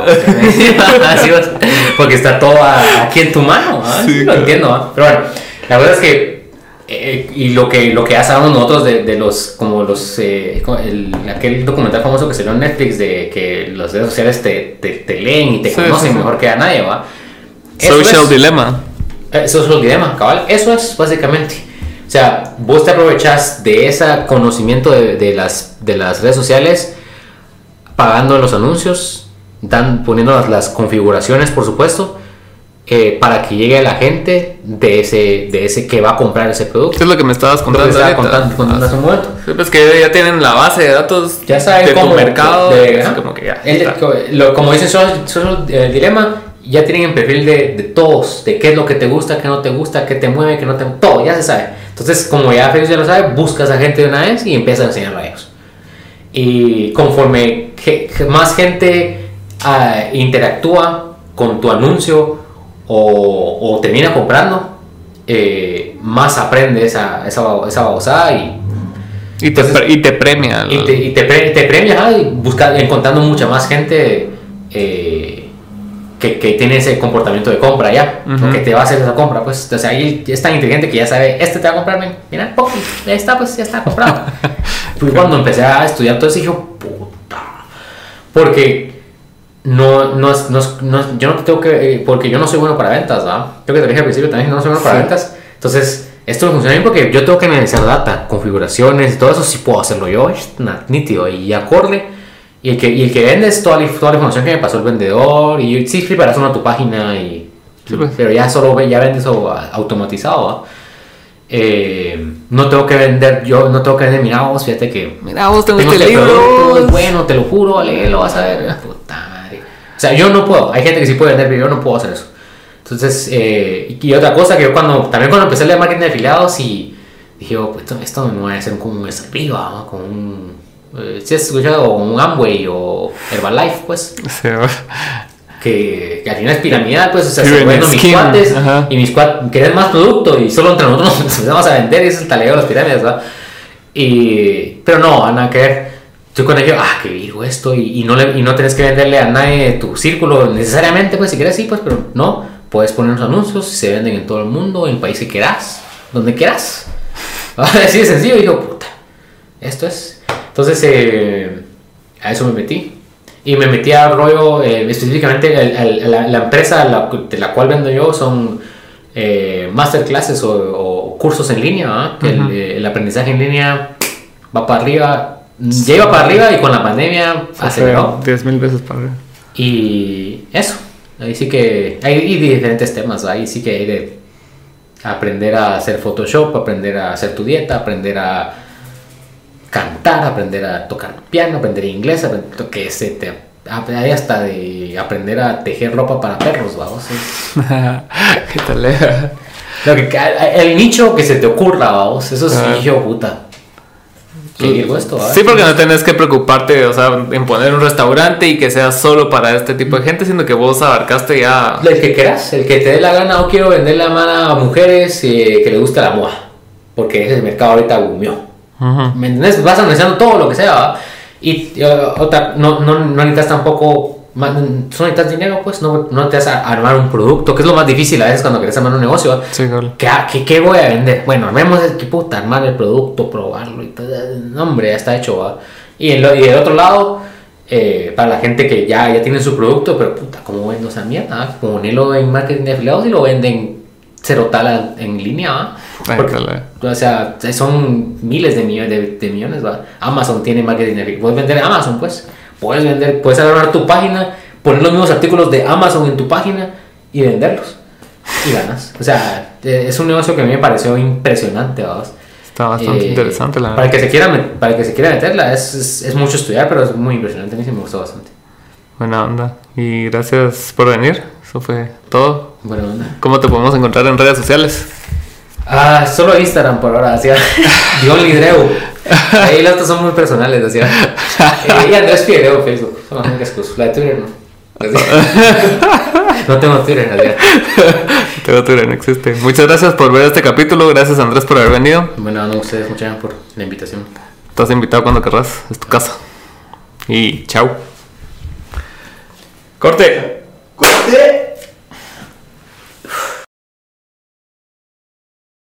Porque está todo aquí en tu mano. Sí, lo claro. entiendo. Pero bueno, la verdad es que. Eh, y lo que, lo que ya sabemos nosotros de, de los. Como los. eh, el, aquel documental famoso que salió en Netflix de que las redes sociales te, te, te leen y te Sí, conocen sí, sí. mejor que a nadie, ¿va? Eso Social es- Dilemma. eh, el dilema, cabal. Eso es básicamente. O sea, vos te aprovechas de ese conocimiento de, de las, de las redes sociales, pagando los anuncios, dan, poniendo las, las configuraciones, por supuesto, eh, para que llegue a la gente de ese, de ese que va a comprar ese producto. ¿Qué es lo que me estabas que contando? estaba ahorita? contando, contando hace un momento. Sí, pues que ya tienen la base de datos Ya saben de cómo. tu mercado. de- es ajá. como que ya. El- lo- como dicen Social, Social, eh, Dilema, ya tienen el perfil de, de todos, de qué es lo que te gusta, qué no te gusta, qué te mueve, qué no te todo, ya se sabe. Entonces, como ya Facebook ya lo sabe, buscas a gente de una vez y empiezas a enseñarlo a ellos. Y conforme ge- más gente ah, interactúa con tu anuncio o, o termina comprando, eh, más aprende esa, esa, esa babosada y Y te, Entonces- y te premia. y te, y te, pre- te premia ajá, y busca, encontrando mucha más gente eh, que, que tiene ese comportamiento de compra ya, o que te va a hacer esa compra. Pues, sea, ahí es tan inteligente que ya sabe, este te va a comprar, mira, pop, ahí está, pues ya está comprado. pues cuando empecé a estudiar todo eso, dije, puta, porque no, no, es- no, es- no es- yo no tengo que, eh, porque yo no soy bueno para ventas, ¿va? Creo que te dije al principio también, que no soy bueno para Sí. ventas. Entonces, esto me funciona bien porque yo tengo que analizar data, configuraciones y todo eso, sí puedo hacerlo yo, nítido y acorde. Y el que, y el que vende es toda la, toda la información que me pasó el vendedor. Y sí, preparas una tu página, y, Sí, pues. pero ya solo ya vendes automatizado. Eh, no tengo que vender, yo no tengo que vender, mira vos, fíjate que Mira, vos tengo este producto, libro. es bueno, te lo juro, léelo, vas a ver. O sea, yo no puedo. Hay gente que sí puede vender, pero yo no puedo hacer eso. Entonces, eh, y otra cosa que yo cuando, también cuando empecé a leer marketing de afiliados y dije, oh, pues esto, esto me voy a hacer como un arriba, ¿no? con un, eh, si has escuchado, un Amway o Herbalife, pues, Sí, que, que al final es piramidal, pues, o sea, se Pyramid bueno mis cuates ajá. y mis cuates quieren más producto y solo entre nosotros nos empezamos a vender y es el talego de las pirámides, ¿verdad? Y, pero no, nada que ver. Yo cuando dije, ah, qué virgo esto, y, y no le, y no tienes que venderle a nadie de tu círculo necesariamente, pues si quieres sí, pues, pero no, puedes poner los anuncios, se venden en todo el mundo, en el país que quieras, donde quieras. Así de sencillo, y digo, puta, esto es. Entonces, eh, a eso me metí. Y me metí al rollo, eh, específicamente el- el- la, la empresa la- de la cual vendo yo son eh, masterclasses o, o cursos en línea, ¿ah? que el, Ujú. eh, el aprendizaje en línea va para arriba, ya iba para arriba y con la pandemia aceleró. 10 mil veces para arriba. Y eso, ahí sí que hay y diferentes temas, ahí sí que hay de aprender a hacer Photoshop, aprender a hacer tu dieta, aprender a cantar, aprender a tocar piano, aprender inglés, aprender lo que se te hay hasta de aprender a tejer ropa para perros, vamos. ¿Qué tal? Lo que, el nicho que se te ocurra, vamos, eso sí, hijo puta. ¿Qué digo esto? va? Sí, porque no tenés que preocuparte, o sea, en poner un restaurante y que sea solo para este tipo de gente, sino que vos abarcaste ya. El que quieras, el que te dé la gana, no quiero venderle a mano a mujeres eh, que le gusta la moda, porque ese mercado ahorita bumió. Ujú. ¿Me entendés? Vas analizando todo lo que sea, ¿va? Y eh, otra, no, no, no necesitas tampoco, solo necesitas dinero, pues no, no te vas a armar un producto, que es lo más difícil a veces cuando quieres armar un negocio. Sí, claro. ¿Qué, qué, qué voy a vender? Bueno, armemos el que puta, armar el producto, probarlo y todo. No, hombre, ya está hecho, ¿va? Y, el, y del otro lado, eh, para la gente que ya, ya tiene su producto, pero puta, ¿cómo vendo esa mierda? ah? Ponerlo en marketing de afiliados y lo venden cero tal en línea, Porque, o sea, son miles de millones de, de millones, ¿va? Amazon tiene marketing de afiliados. Puedes vender en Amazon, pues. Puedes vender, puedes armar tu página, poner los mismos artículos de Amazon en tu página y venderlos y ganas. O sea, eh, es un negocio que a mí me pareció impresionante, vamos. Está bastante Eh, interesante, la para que se quiera para el que se quiera meterla es, es, es mucho estudiar, pero es muy impresionante. A mí sí me gustó bastante. Buena onda. Y gracias por venir. Eso fue todo. Buena onda. ¿Cómo te podemos encontrar en redes sociales? Ah, solo Instagram por ahora, así. The Only Dreu. Ahí las otras son muy personales, así. Eh, y Andrés Figueroa, Facebook. Son las únicas cosas. La de Twitter no. No tengo Twitter en realidad. tengo Twitter, no existe. Muchas gracias por ver este capítulo. Gracias Andrés por haber venido. Bueno, no, ustedes muchas gracias por la invitación. Estás invitado cuando querrás. Es tu casa. Y chao. Corte. Corte.